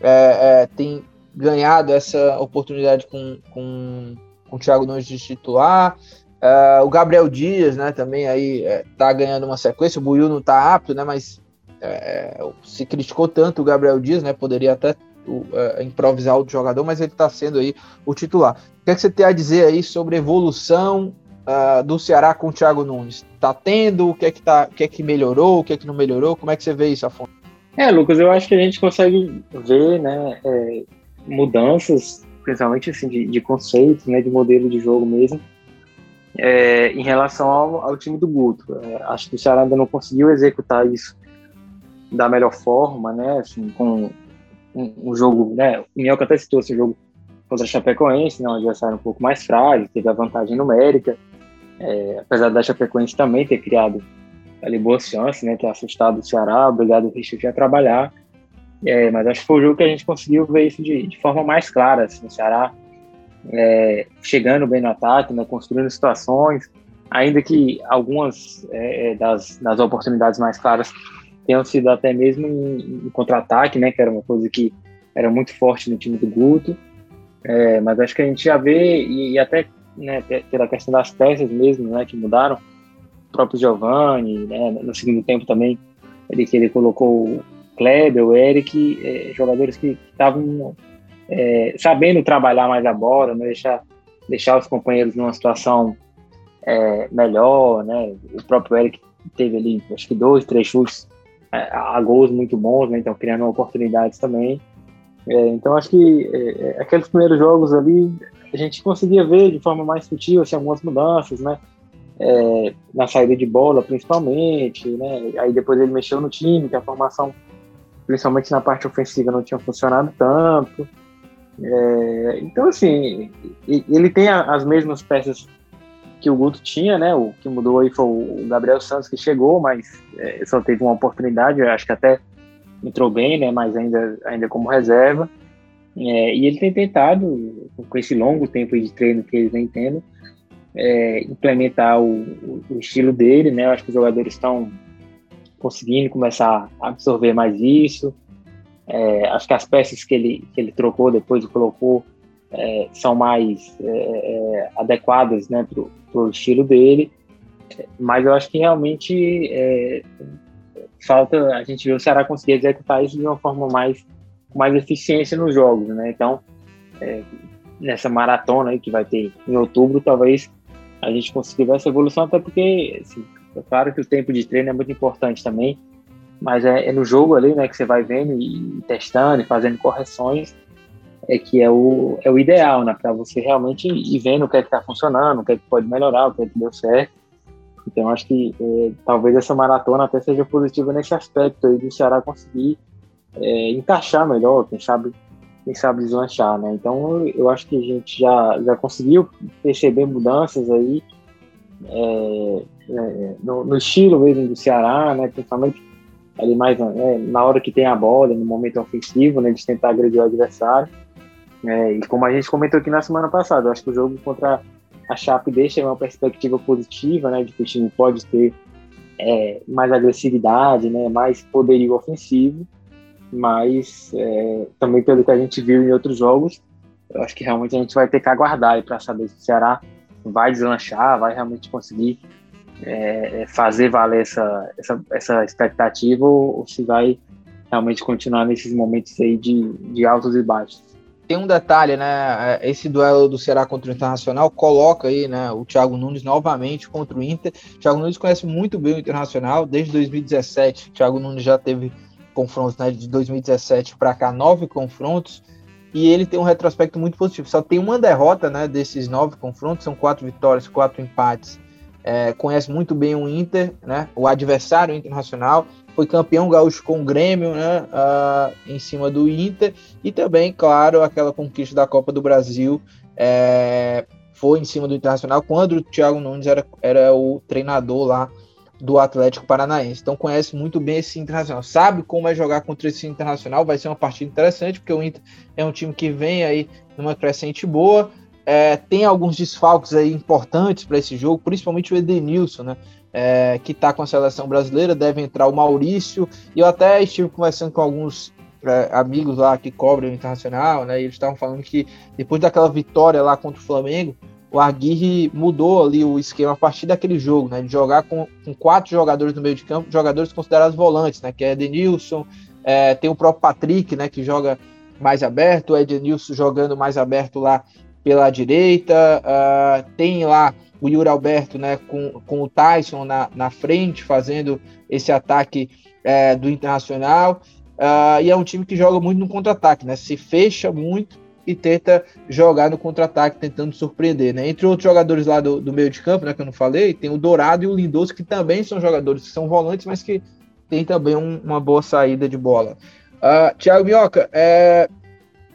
é, é, tem ganhado essa oportunidade com, com, com o Thiago Nunes de titular. É, o Gabriel Dias, né, também aí é, ganhando uma sequência. O Buiu não está apto, né, mas é, se criticou tanto o Gabriel Dias, né, poderia até improvisar o jogador, mas ele está sendo aí o titular. O que, é que você tem a dizer aí sobre evolução uh, do Ceará com o Thiago Nunes? Tá tendo? O que é que, tá, o que, é que melhorou? O que é que não melhorou? Como é que você vê isso, Afonso? É, Lucas, eu acho que a gente consegue ver né, é, mudanças, principalmente assim, de, de conceitos, né, de modelo de jogo mesmo, é, em relação ao, ao, time do Guto. É, acho que o Ceará ainda não conseguiu executar isso da melhor forma, né, assim, com um, um jogo, né, o Minhoca até citou esse jogo contra a Chapecoense, né, um adversário um pouco mais frágil, teve a vantagem numérica, é, apesar da Chapecoense também ter criado ali boas chances, né, ter assustado o Ceará, obrigado o Richard a trabalhar, é, mas acho que foi o jogo que a gente conseguiu ver isso de, de forma mais clara, assim, o Ceará é, chegando bem no ataque, né, construindo situações, ainda que algumas é, é, das, das oportunidades mais claras tenham sido até mesmo em, em contra-ataque, né, que era uma coisa que era muito forte no time do Guto, é, mas acho que a gente já vê, e, e até né, pela questão das peças mesmo, né, que mudaram, o próprio Giovanni, né, no segundo tempo também, ele, que ele colocou Kleber, o Eric, é, jogadores que estavam é, sabendo trabalhar mais a bola, né, deixar, deixar os companheiros numa situação é, melhor, né, o próprio Eric teve ali, acho que dois, três chutes é, a gols muito bons, né, então criando oportunidades também, é, então acho que é, é, aqueles primeiros jogos ali a gente conseguia ver de forma mais sutil assim, algumas mudanças, né? É, na saída de bola principalmente, né? Aí depois ele mexeu no time, que a formação, principalmente na parte ofensiva, não tinha funcionado tanto. É, então, assim, ele tem as mesmas peças que o Guto tinha, né? O que mudou aí foi o Gabriel Santos que chegou, mas é, só teve uma oportunidade, eu acho que até entrou bem, né? Mas ainda, ainda como reserva. É, e ele tem tentado, com esse longo tempo de treino que ele vem tendo, é, implementar o, o, estilo dele, né? Eu acho que os jogadores estão conseguindo começar a absorver mais isso. É, acho que as peças que ele, que ele trocou depois e colocou é, são mais é, é, adequadas né, para o estilo dele. Mas eu acho que realmente é, falta a gente ver o Ceará conseguir executar isso de uma forma mais com mais eficiência nos jogos, né? Então, é, nessa maratona aí que vai ter em outubro, talvez a gente consiga ver essa evolução, até porque, assim, é claro que o tempo de treino é muito importante também, mas é, é no jogo ali, né, que você vai vendo e, e testando e fazendo correções, é que é o, é o ideal, né, para você realmente ir vendo o que é que está funcionando, o que é que pode melhorar, o que é que deu certo. Então, acho que é, talvez essa maratona até seja positiva nesse aspecto aí do Ceará conseguir é, encaixar melhor, quem sabe, quem sabe deslanchar, né? Então, eu acho que a gente já, já conseguiu perceber mudanças aí é, é, no, no, estilo mesmo do Ceará, né? Principalmente ali mais né, na hora que tem a bola, no momento ofensivo, né? De tentar agredir o adversário. É, e como a gente comentou aqui na semana passada, acho que o jogo contra a Chape deixa uma perspectiva positiva, né? De que o time pode ter é, mais agressividade, né? Mais poderio ofensivo, mas é, também pelo que a gente viu em outros jogos, eu acho que realmente a gente vai ter que aguardar para saber se o Ceará vai deslanchar, vai realmente conseguir é, é, fazer valer essa, essa, essa expectativa ou, se vai realmente continuar nesses momentos aí de, de altos e baixos. Tem um detalhe, né? É, esse duelo do Ceará contra o Internacional coloca aí, né, o Thiago Nunes novamente contra o Inter. O Thiago Nunes conhece muito bem o Internacional, desde 2017. O Thiago Nunes já teve confrontos, né, de 2017 para cá, nove confrontos e ele tem um retrospecto muito positivo. Só tem uma derrota, né, desses nove confrontos, são quatro vitórias, quatro empates. É, conhece muito bem o Inter, né, o adversário internacional, foi campeão gaúcho com o Grêmio, né, uh, em cima do Inter, e também, claro, aquela conquista da Copa do Brasil é, foi em cima do Internacional, quando o Thiago Nunes era, era o treinador lá do Atlético Paranaense. Então conhece muito bem esse Internacional, sabe como é jogar contra esse Internacional, vai ser uma partida interessante, porque o Inter é um time que vem aí numa crescente boa, é, tem alguns desfalques aí importantes para esse jogo, principalmente o Edenilson, né? É, que está com a seleção brasileira, deve entrar o Maurício, e eu até estive conversando com alguns é, amigos lá que cobrem o Internacional, né? E eles estavam falando que depois daquela vitória lá contra o Flamengo, o Aguirre mudou ali o esquema a partir daquele jogo, né? De jogar com, com quatro jogadores no meio de campo, jogadores considerados volantes, né? Que é Edenilson, é, tem o próprio Patrick, né? Que joga mais aberto, o Edenilson jogando mais aberto lá pela direita, uh, tem lá o Yuri Alberto, né? Com, com o Tyson na, na frente, fazendo esse ataque é, do Internacional. Uh, e é um time que joga muito no contra-ataque, né? Se fecha muito e tenta jogar no contra-ataque, tentando surpreender, né? Entre outros jogadores lá do, do, meio de campo, né, que eu não falei, tem o Dourado e o Lindoso, que também são jogadores que são volantes, mas que tem também um, uma boa saída de bola. Uh, Thiago Minhoca, é,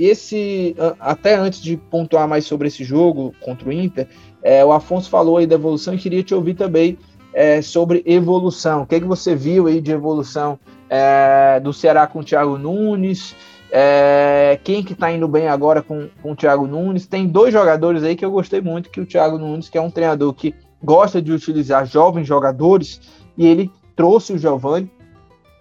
esse, até antes de pontuar mais sobre esse jogo contra o Inter, é, o Afonso falou aí da evolução e queria te ouvir também é, sobre evolução. O que, é que você viu aí de evolução é, do Ceará com o Thiago Nunes? É, quem que tá indo bem agora com, com o Thiago Nunes? Tem dois jogadores aí que eu gostei muito, que o Thiago Nunes, que é um treinador que gosta de utilizar jovens jogadores, e ele trouxe o Giovani,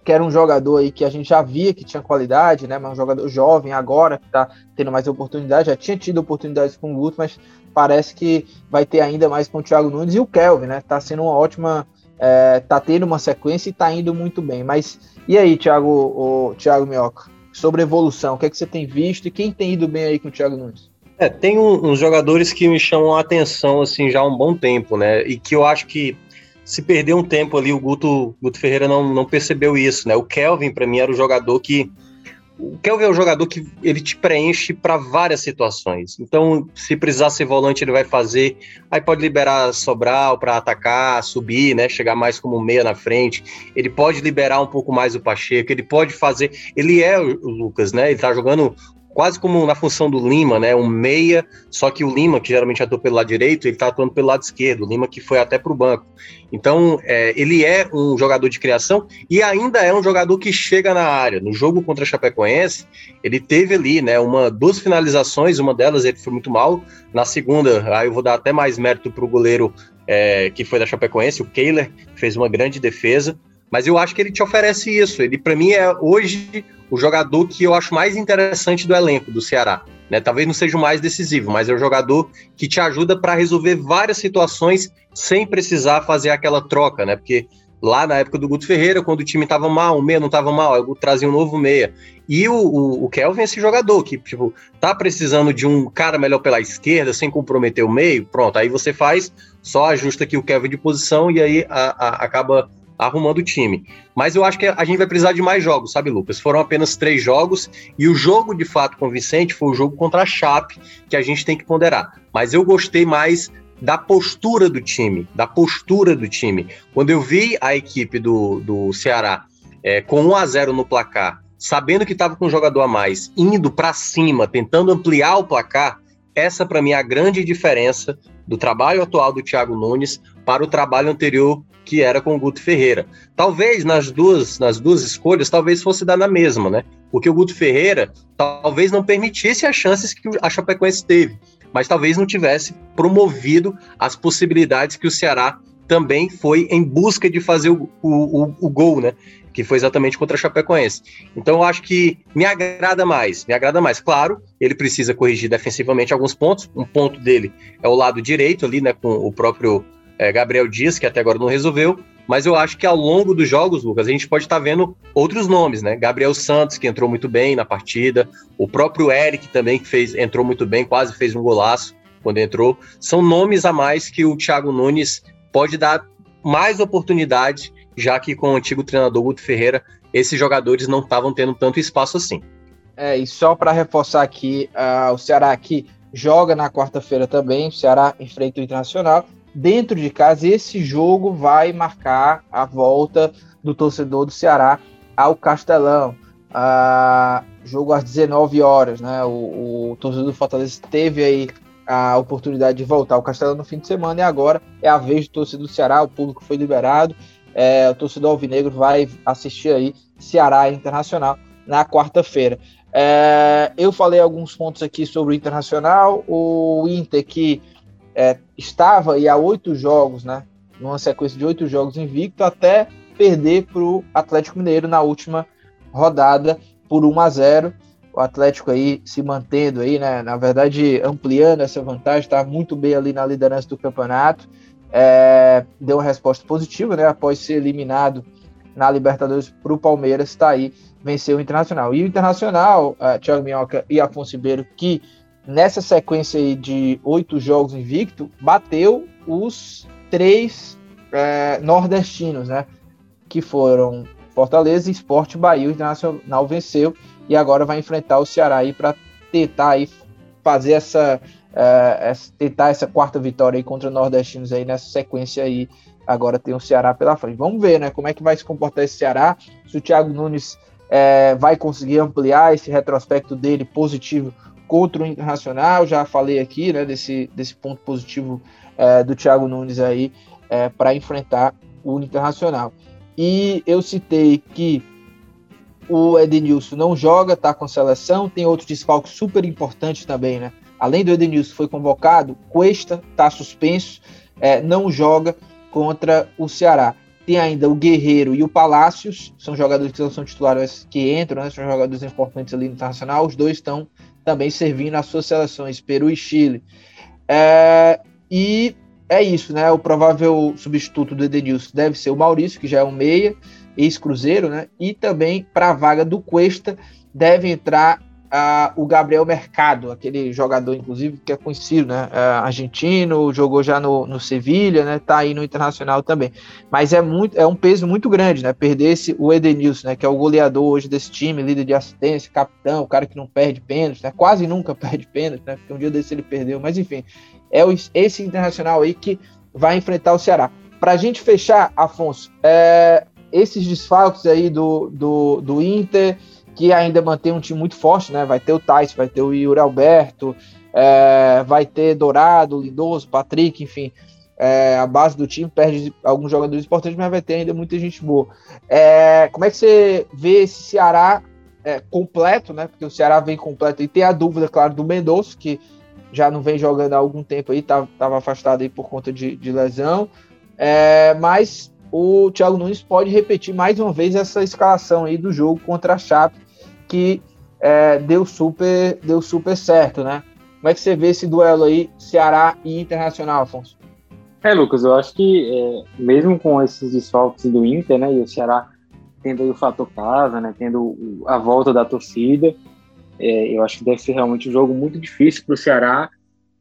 que era um jogador aí que a gente já via que tinha qualidade, né? Mas um jogador jovem agora que tá tendo mais oportunidade, já tinha tido oportunidades com o Guto, mas parece que vai ter ainda mais com o Thiago Nunes e o Kelvin, né? Tá sendo uma ótima. É, tá tendo uma sequência e tá indo muito bem. Mas e aí, Thiago, o Thiago Mioca? sobre evolução. O que é que você tem visto e quem tem ido bem aí com o Thiago Nunes? É, tem um, uns jogadores que me chamam a atenção assim já há um bom tempo, né? E que eu acho que se perdeu um tempo ali, o Guto, Guto Ferreira não, não percebeu isso, né? O Kelvin, para mim, era o jogador que o Kelvin é um jogador que ele te preenche para várias situações. Então, se precisar ser volante, ele vai fazer. Aí pode liberar Sobral para atacar, subir, né? Chegar mais como meia na frente. Ele pode liberar um pouco mais o Pacheco. Ele pode fazer. Ele é o Lucas, né? Ele tá jogando quase como na função do Lima, né? Um meia, só que o Lima, que geralmente atua pelo lado direito, ele está atuando pelo lado esquerdo. O Lima que foi até para o banco. Então, é, ele é um jogador de criação e ainda é um jogador que chega na área. No jogo contra a Chapecoense, ele teve ali, né? Uma, duas finalizações, uma delas ele foi muito mal. Na segunda, aí eu vou dar até mais mérito para o goleiro é, que foi da Chapecoense, o Kehler, fez uma grande defesa. Mas eu acho que ele te oferece isso. Ele, para mim, é hoje o jogador que eu acho mais interessante do elenco do Ceará. Né? Talvez não seja o mais decisivo, mas é o jogador que te ajuda para resolver várias situações sem precisar fazer aquela troca, né? Porque lá na época do Guto Ferreira, quando o time estava mal, o meia não estava mal, eu trazia um novo meia. E o, o, o, Kelvin é esse jogador que, tipo, tá precisando de um cara melhor pela esquerda, sem comprometer o meio, pronto, aí você faz, só ajusta aqui o Kelvin de posição e aí a, a, acaba arrumando o time. Mas eu acho que a gente vai precisar de mais jogos, sabe, Lucas? Foram apenas três jogos e o jogo de fato convincente foi o jogo contra a Chape, que a gente tem que ponderar. Mas eu gostei mais da postura do time, da postura do time. Quando eu vi a equipe do, do Ceará é, com 1 a 0 no placar, sabendo que estava com um jogador a mais, indo para cima, tentando ampliar o placar, essa para mim é a grande diferença do trabalho atual do Thiago Nunes para o trabalho anterior que era com o Guto Ferreira. Talvez nas duas, nas duas escolhas, talvez fosse dar na mesma, né? Porque o Guto Ferreira talvez não permitisse as chances que a Chapecoense teve, mas talvez não tivesse promovido as possibilidades que o Ceará também foi em busca de fazer o, o, o, o gol, né? Que foi exatamente contra a Chapecoense. Então eu acho que me agrada mais, me agrada mais. Claro, ele precisa corrigir defensivamente alguns pontos. Um ponto dele é o lado direito ali, né? Com o próprio é, Gabriel Dias, que até agora não resolveu, mas eu acho que ao longo dos jogos, Lucas, a gente pode estar tá vendo outros nomes, né? Gabriel Santos, que entrou muito bem na partida, o próprio Eric também, que fez, entrou muito bem, quase fez um golaço quando entrou. São nomes a mais que o Thiago Nunes pode dar mais oportunidade, já que com o antigo treinador Guto Ferreira, esses jogadores não estavam tendo tanto espaço assim. É, e só para reforçar aqui, uh, o Ceará aqui joga na quarta-feira também, o Ceará enfrenta o Internacional, dentro de casa. esse jogo vai marcar a volta do torcedor do Ceará ao Castelão. Ah, jogo às 19 horas, né? O, o, torcedor do Fortaleza teve aí a oportunidade de voltar ao Castelão no fim de semana e agora é a vez do torcedor do Ceará. O público foi liberado. É, o torcedor alvinegro vai assistir aí Ceará Internacional na quarta-feira. É, eu falei alguns pontos aqui sobre o Internacional, o Inter que é, estava aí há oito jogos, né? Numa sequência de oito jogos invicto, até perder para o Atlético Mineiro na última rodada por 1 a 0 o Atlético aí se mantendo aí, né? Na verdade, ampliando essa vantagem, está muito bem ali na liderança do campeonato. É, deu uma resposta positiva, né? Após ser eliminado na Libertadores para o Palmeiras, está aí, venceu o Internacional. E o Internacional, uh, Thiago Minhoca e Afonso Ribeiro, que nessa sequência aí de oito jogos invicto, bateu os três é, nordestinos, né? Que foram Fortaleza, Esporte, Bahia, o Internacional venceu e agora vai enfrentar o Ceará aí para tentar aí fazer essa, é, essa, tentar essa quarta vitória aí contra nordestinos aí nessa sequência aí. Agora tem o Ceará pela frente. Vamos ver, né? Como é que vai se comportar esse Ceará? Se o Thiago Nunes é, vai conseguir ampliar esse retrospecto dele positivo contra o Internacional, já falei aqui, né, desse, desse ponto positivo é, do Thiago Nunes aí é, para enfrentar o Internacional. E eu citei que o Edenilson não joga, tá com seleção, tem outro desfalque super importante também, né? Além do Edenilson foi convocado, Cuesta tá suspenso, é, não joga contra o Ceará. Tem ainda o Guerreiro e o Palácios, são jogadores que não são titulares que entram, né? São jogadores importantes ali no Internacional. Os dois estão também servindo as suas seleções, Peru e Chile. É, e é isso, né? O provável substituto do Edenilson deve ser o Maurício, que já é um meia, ex-cruzeiro, né? E também para a vaga do Cuesta deve entrar o Gabriel Mercado, aquele jogador, inclusive, que é conhecido, né? Uh, argentino, jogou já no, no Sevilha, né? Tá aí no Internacional também. Mas é muito, é um peso muito grande, né? Perder esse, o Edenilson, né? Que é o goleador hoje desse time, líder de assistência, capitão, o cara que não perde pênalti, né? Quase nunca (laughs) perde pênalti, né? Porque um dia desse ele perdeu, mas enfim, é esse Internacional aí que vai enfrentar o Ceará. Para a gente fechar, Afonso, é, esses desfalques aí do, do, do Inter que ainda mantém um time muito forte, né? Vai ter o Tyson, vai ter o Yuri Alberto, é, vai ter Dourado, Lindoso, Patrick, enfim. É, a base do time perde alguns jogadores importantes, mas vai ter ainda muita gente boa. É, como é que você vê esse Ceará é, completo, né? Porque o Ceará vem completo e tem a dúvida, claro, do Mendonça, que já não vem jogando há algum tempo aí, estava afastado aí por conta de, de lesão. É, mas o Thiago Nunes pode repetir mais uma vez essa escalação aí do jogo contra a Chape, que é, deu super deu super certo, né? Como é que você vê esse duelo aí, Ceará e Internacional, Afonso? É, Lucas, eu acho que é, mesmo com esses desfalques do Inter, né, e o Ceará tendo o fator casa, né, tendo a volta da torcida, é, eu acho que deve ser realmente um jogo muito difícil para o Ceará,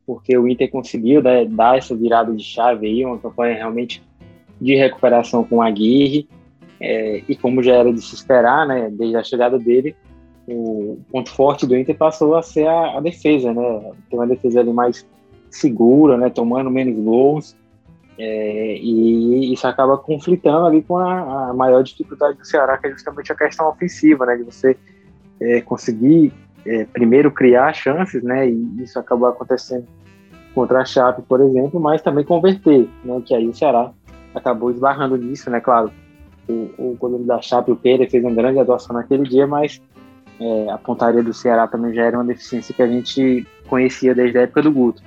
porque o Inter conseguiu né, dar essa virada de chave aí, uma campanha realmente de recuperação com a Aguirre, é, e como já era de se esperar, né, desde a chegada dele, o ponto forte do Inter passou a ser a, a defesa, né, tem uma defesa ali mais segura, né, tomando menos gols, é, e isso acaba conflitando ali com a, a, maior dificuldade do Ceará, que é justamente a questão ofensiva, né? De você é, conseguir é, primeiro criar chances, né? E isso acabou acontecendo contra a Chape, por exemplo, mas também converter, né? Que aí o Ceará acabou esbarrando nisso, né? Claro, o, o goleiro da Chape, o Pedro, fez uma grande atuação naquele dia, mas é, a pontaria do Ceará também já era uma deficiência que a gente conhecia desde a época do Guto.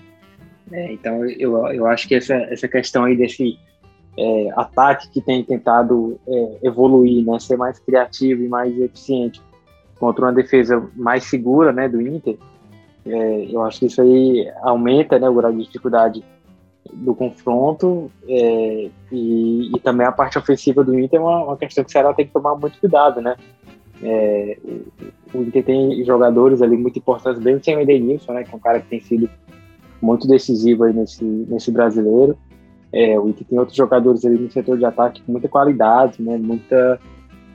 É, então, eu, eu acho que essa, essa questão aí desse é, ataque que tem tentado é, evoluir, né, ser mais criativo e mais eficiente contra uma defesa mais segura né, do Inter, é, eu acho que isso aí aumenta né, o grau de dificuldade do confronto é, e, e, também a parte ofensiva do Inter é uma, uma, questão que o Ceará tem que tomar muito cuidado, né? É, o, Inter tem jogadores ali muito importantes, bem sem o Edenilson, né? Que é um cara que tem sido muito decisivo aí nesse, nesse brasileiro. É, o Inter tem outros jogadores ali no setor de ataque com muita qualidade, né, muita,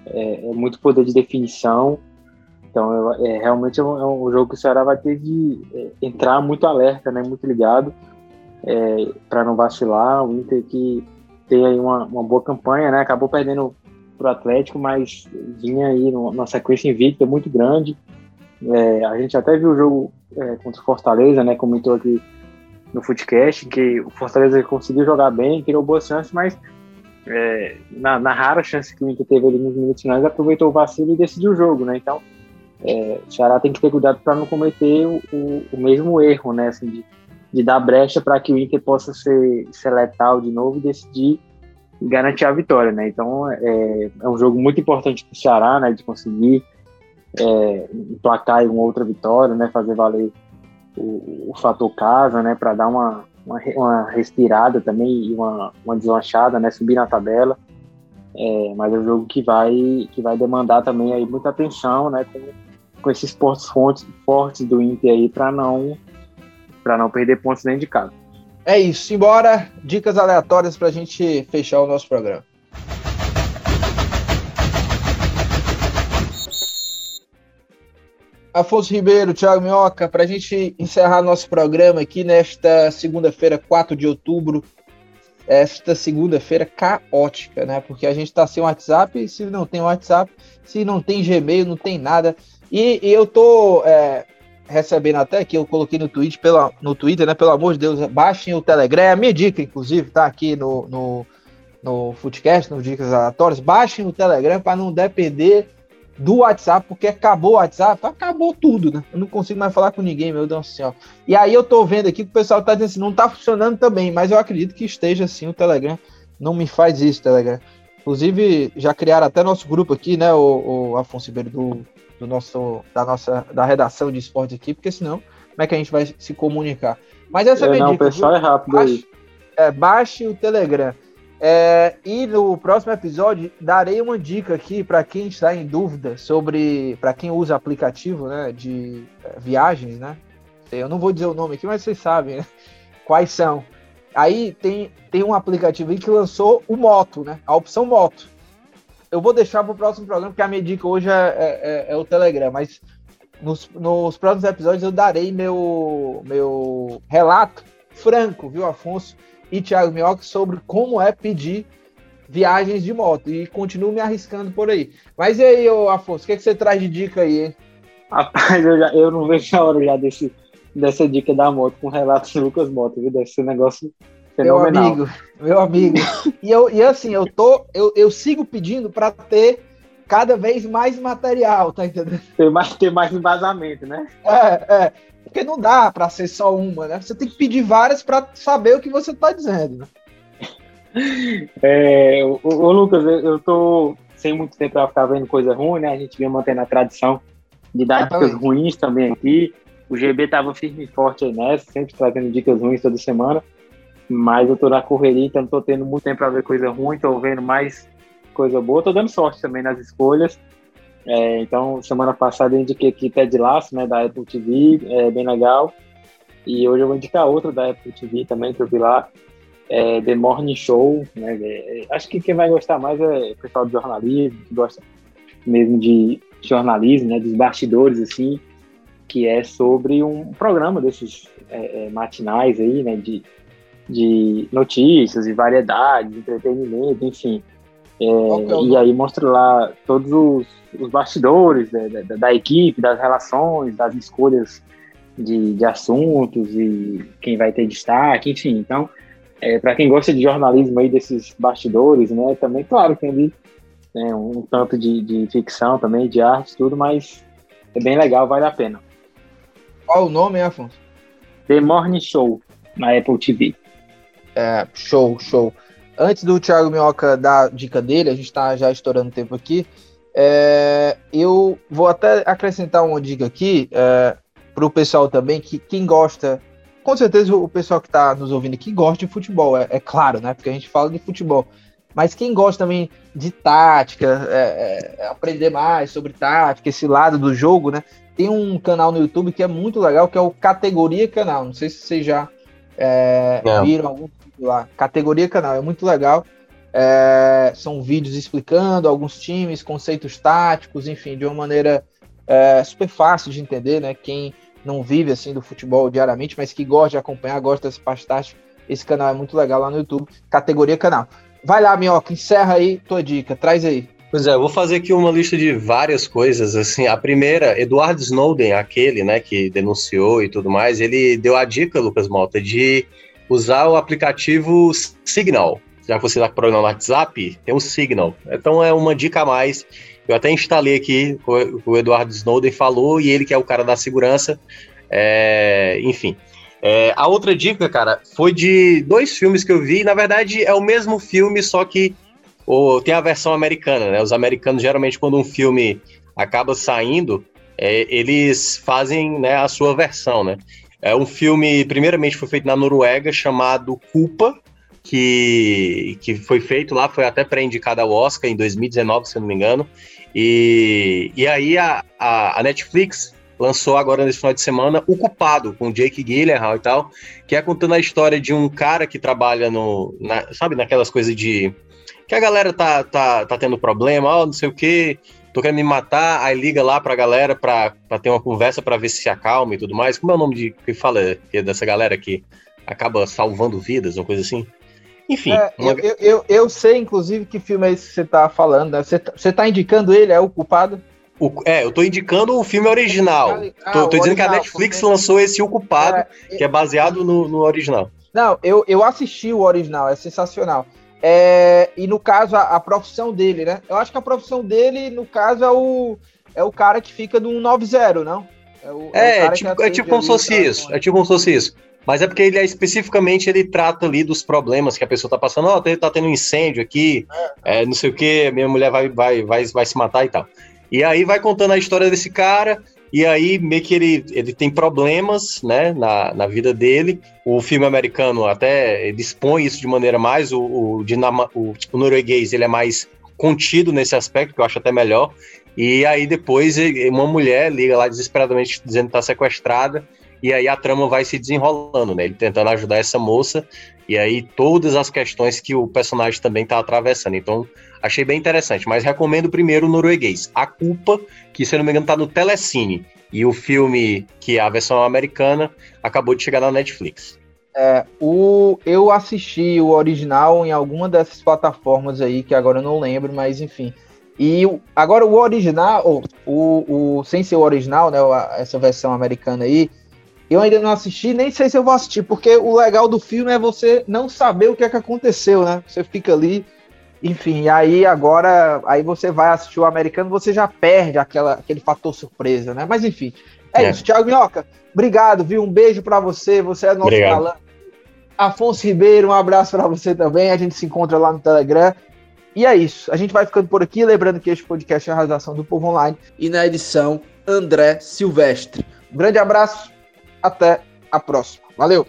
é, é muito poder de definição. Então, é, realmente é um, é um, jogo que o Ceará vai ter de é, entrar muito alerta, né, muito ligado, é, para não vacilar. O Inter que tem aí uma, uma boa campanha, né, acabou perdendo para o Atlético, mas vinha aí numa sequência invicta muito grande. É, a gente até viu o jogo contra o Fortaleza, né, comentou aqui no Footcast, que o Fortaleza conseguiu jogar bem, criou boas chances, mas é, na, na, rara chance que o Inter teve ali nos minutos finais, aproveitou o vacilo e decidiu o jogo, né? Então, é, o Ceará tem que ter cuidado para não cometer o, o, o, mesmo erro, né? Assim, de, de dar brecha para que o Inter possa ser, ser letal de novo e decidir garantir a vitória, né? Então, é, é um jogo muito importante para o Ceará, né? De conseguir é, emplacar uma outra vitória, né? Fazer valer o, o fator casa, né, para dar uma, uma, uma, respirada também e uma, uma deslanchada, né, subir na tabela. É, mas é um jogo que vai, que vai demandar também aí muita atenção, né, com, com esses pontos fortes, do Inter aí para não para não perder pontos dentro de casa. É isso, embora dicas aleatórias para a gente fechar o nosso programa. Afonso Ribeiro, Thiago Minhoca, para a gente encerrar nosso programa aqui nesta segunda-feira, 4 de outubro, esta segunda-feira caótica, né? Porque a gente está sem WhatsApp, se não tem WhatsApp, se não tem Gmail, não tem nada. E, e eu tô é, recebendo até que eu coloquei no Twitter, pela, no Twitter, né? Pelo amor de Deus, baixem o Telegram. É a minha dica, inclusive, tá aqui no, no, no Footcast, no Dicas Aleatórias. Baixem o Telegram para não depender do WhatsApp, porque acabou o WhatsApp, acabou tudo, né? Eu não consigo mais falar com ninguém, meu Deus do céu. E aí eu tô vendo aqui que o pessoal tá dizendo assim, não tá funcionando também, mas eu acredito que esteja assim o Telegram. Não me faz isso, Telegram. Inclusive, já criaram até nosso grupo aqui, né, o, o Afonso Ribeiro, do, do nosso, da nossa, da redação de esporte aqui, porque senão, como é que a gente vai se comunicar? Mas essa é, é não, dica. O pessoal viu? é rápido baixe, aí. É, baixe o Telegram. É, e no próximo episódio darei uma dica aqui para quem está em dúvida sobre, para quem usa aplicativo, né, de é, viagens, né? Eu não vou dizer o nome aqui, mas vocês sabem né? quais são. Aí tem, tem um aplicativo aí que lançou o moto, né? A opção moto. Eu vou deixar para o próximo programa, porque a minha dica hoje é, é, é, é o Telegram, mas nos, nos próximos episódios eu darei meu, meu relato franco, viu, Afonso? e Thiago Minhoca sobre como é pedir viagens de moto e continuo me arriscando por aí. Mas e aí, ô Afonso, o que, é que você traz de dica aí, hein? Rapaz, eu, já, eu não vejo a hora já desse, dessa dica da moto com relatos do Lucas Moto, viu? Deve ser um negócio fenomenal. Meu amigo, meu amigo. (laughs) e, eu, e assim, eu, tô, eu, eu sigo pedindo para ter cada vez mais material, tá entendendo? Ter mais, ter mais embasamento, né? É, é. Porque não dá para ser só uma, né? Você tem que pedir várias para saber o que você tá dizendo, né? É, ô, ô, Lucas, eu tô sem muito tempo para ficar vendo coisa ruim, né? A gente vinha mantendo a tradição de dar dicas ruins também aqui. O GB tava firme e forte aí nessa, sempre trazendo dicas ruins toda semana. Mas eu tô na correria, então não tô tendo muito tempo para ver coisa ruim, tô vendo mais coisa boa. Tô dando sorte também nas escolhas. É, então, semana passada eu indiquei aqui Ted Laço, né, da Apple TV, é bem legal. E hoje eu vou indicar outra da Apple TV também, que eu vi lá, é, The Morning Show, né? É, acho que quem vai gostar mais é o pessoal do jornalismo, que gosta mesmo de jornalismo, né? Dos bastidores, assim, que é sobre um programa desses é, é matinais aí, né? De, de notícias e variedades, entretenimento, enfim. É, e aí mostra lá todos os, os bastidores da, da, da, equipe, das relações, das escolhas de, de assuntos e quem vai ter destaque, enfim. Então, é, para quem gosta de jornalismo aí, desses bastidores, né? Também, claro, tem ali né, um tanto de, de ficção também, de arte, tudo, mas é bem legal, vale a pena. Qual o nome, Afonso? The Morning Show, na Apple TV. É, show, show. Antes do Thiago Minhoca dar a dica dele, a gente está já estourando tempo aqui. É, eu vou até acrescentar uma dica aqui é, para o pessoal também, que quem gosta com certeza o pessoal que está nos ouvindo aqui gosta de futebol, é, é, claro, né? Porque a gente fala de futebol. Mas quem gosta também de tática, é, é, aprender mais sobre tática, esse lado do jogo, né? Tem um canal no YouTube que é muito legal, que é o Categoria Canal. Não sei se vocês já é, viram algum lá. Categoria Canal, é muito legal. É, são vídeos explicando alguns times, conceitos táticos, enfim, de uma maneira é, super fácil de entender, né? Quem não vive assim do futebol diariamente, mas que gosta de acompanhar, gosta dessa parte esse canal é muito legal lá no YouTube, categoria canal. Vai lá, Minhoca, encerra aí tua dica, traz aí. Pois é, eu vou fazer aqui uma lista de várias coisas, assim, a primeira, Edward Snowden, aquele, né, que denunciou e tudo mais, ele deu a dica, Lucas Malta, de usar o aplicativo Signal, já que você está com problema no WhatsApp, tem o Signal, então é uma dica a mais eu até instalei aqui, o, Eduardo Snowden falou, e ele que é o cara da segurança. É, enfim. É, a outra dica, cara, foi de dois filmes que eu vi. Na verdade, é o mesmo filme, só que o, tem a versão americana, né? Os americanos, geralmente, quando um filme acaba saindo, é, eles fazem né, a sua versão, né? É um filme, primeiramente, foi feito na Noruega, chamado Culpa, que, que foi feito lá, foi até pré-indicado ao Oscar em 2019, se eu não me engano. E, e aí a, a, a, Netflix lançou agora nesse final de semana O Culpado, com Jake Gyllenhaal e tal, que é contando a história de um cara que trabalha no, na, sabe, naquelas coisas de que a galera tá, tá, tá tendo problema, ó, não sei o que, tô querendo me matar, aí liga lá pra galera pra, pra ter uma conversa pra ver se se acalma e tudo mais. Como é o nome de que fala que é dessa galera que acaba salvando vidas, uma coisa assim? Enfim. É, uma... eu, eu, eu, sei, inclusive, que filme é esse que você tá falando. Né? Você, tá, você tá indicando ele, é o culpado? O, é, eu tô indicando o filme original. Ah, tô, tô dizendo original, que a Netflix lançou esse O Culpado, é, que é baseado no, no, original. Não, eu, eu assisti o original, é sensacional. É, e no caso, a, a, profissão dele, né? Eu acho que a profissão dele, no caso, é o, é o cara que fica no 90, não? É, o, é, é, tipo, é tipo como se fosse isso. É tipo como se fosse isso. Mas é porque ele é especificamente ele trata ali dos problemas que a pessoa tá passando. Ó, oh, tá tendo um incêndio aqui, é, não sei o que, minha mulher vai, vai, vai, vai se matar e tal. E aí vai contando a história desse cara, e aí meio que ele, ele tem problemas, né, na, na vida dele. O filme americano até dispõe isso de maneira mais, o, o, dinama, o, o norueguês ele é mais contido nesse aspecto, que eu acho até melhor. E aí depois uma mulher liga lá desesperadamente dizendo que tá sequestrada, e aí a trama vai se desenrolando, né? Ele tentando ajudar essa moça, e aí todas as questões que o personagem também está atravessando. Então, achei bem interessante, mas recomendo primeiro o norueguês. A Culpa, que se eu não me engano está no Telecine, e o filme, que é a versão americana, acabou de chegar na Netflix. É, o, eu assisti o original em alguma dessas plataformas aí, que agora eu não lembro, mas enfim. E agora o original, o, o, sem ser o original, né, essa versão americana aí, eu ainda não assisti, nem sei se eu vou assistir, porque o legal do filme é você não saber o que é que aconteceu, né? Você fica ali, enfim, aí agora, aí você vai assistir o americano, você já perde aquela, aquele fator surpresa, né? Mas enfim, é, é. isso. Thiago Minhoca, obrigado, viu? Um beijo para você, você é nosso galã. Afonso Ribeiro, um abraço para você também, a gente se encontra lá no Telegram. E é isso, a gente vai ficando por aqui, lembrando que este podcast é a realização do Povo Online e na edição André Silvestre. Um grande abraço, até a próxima. Valeu!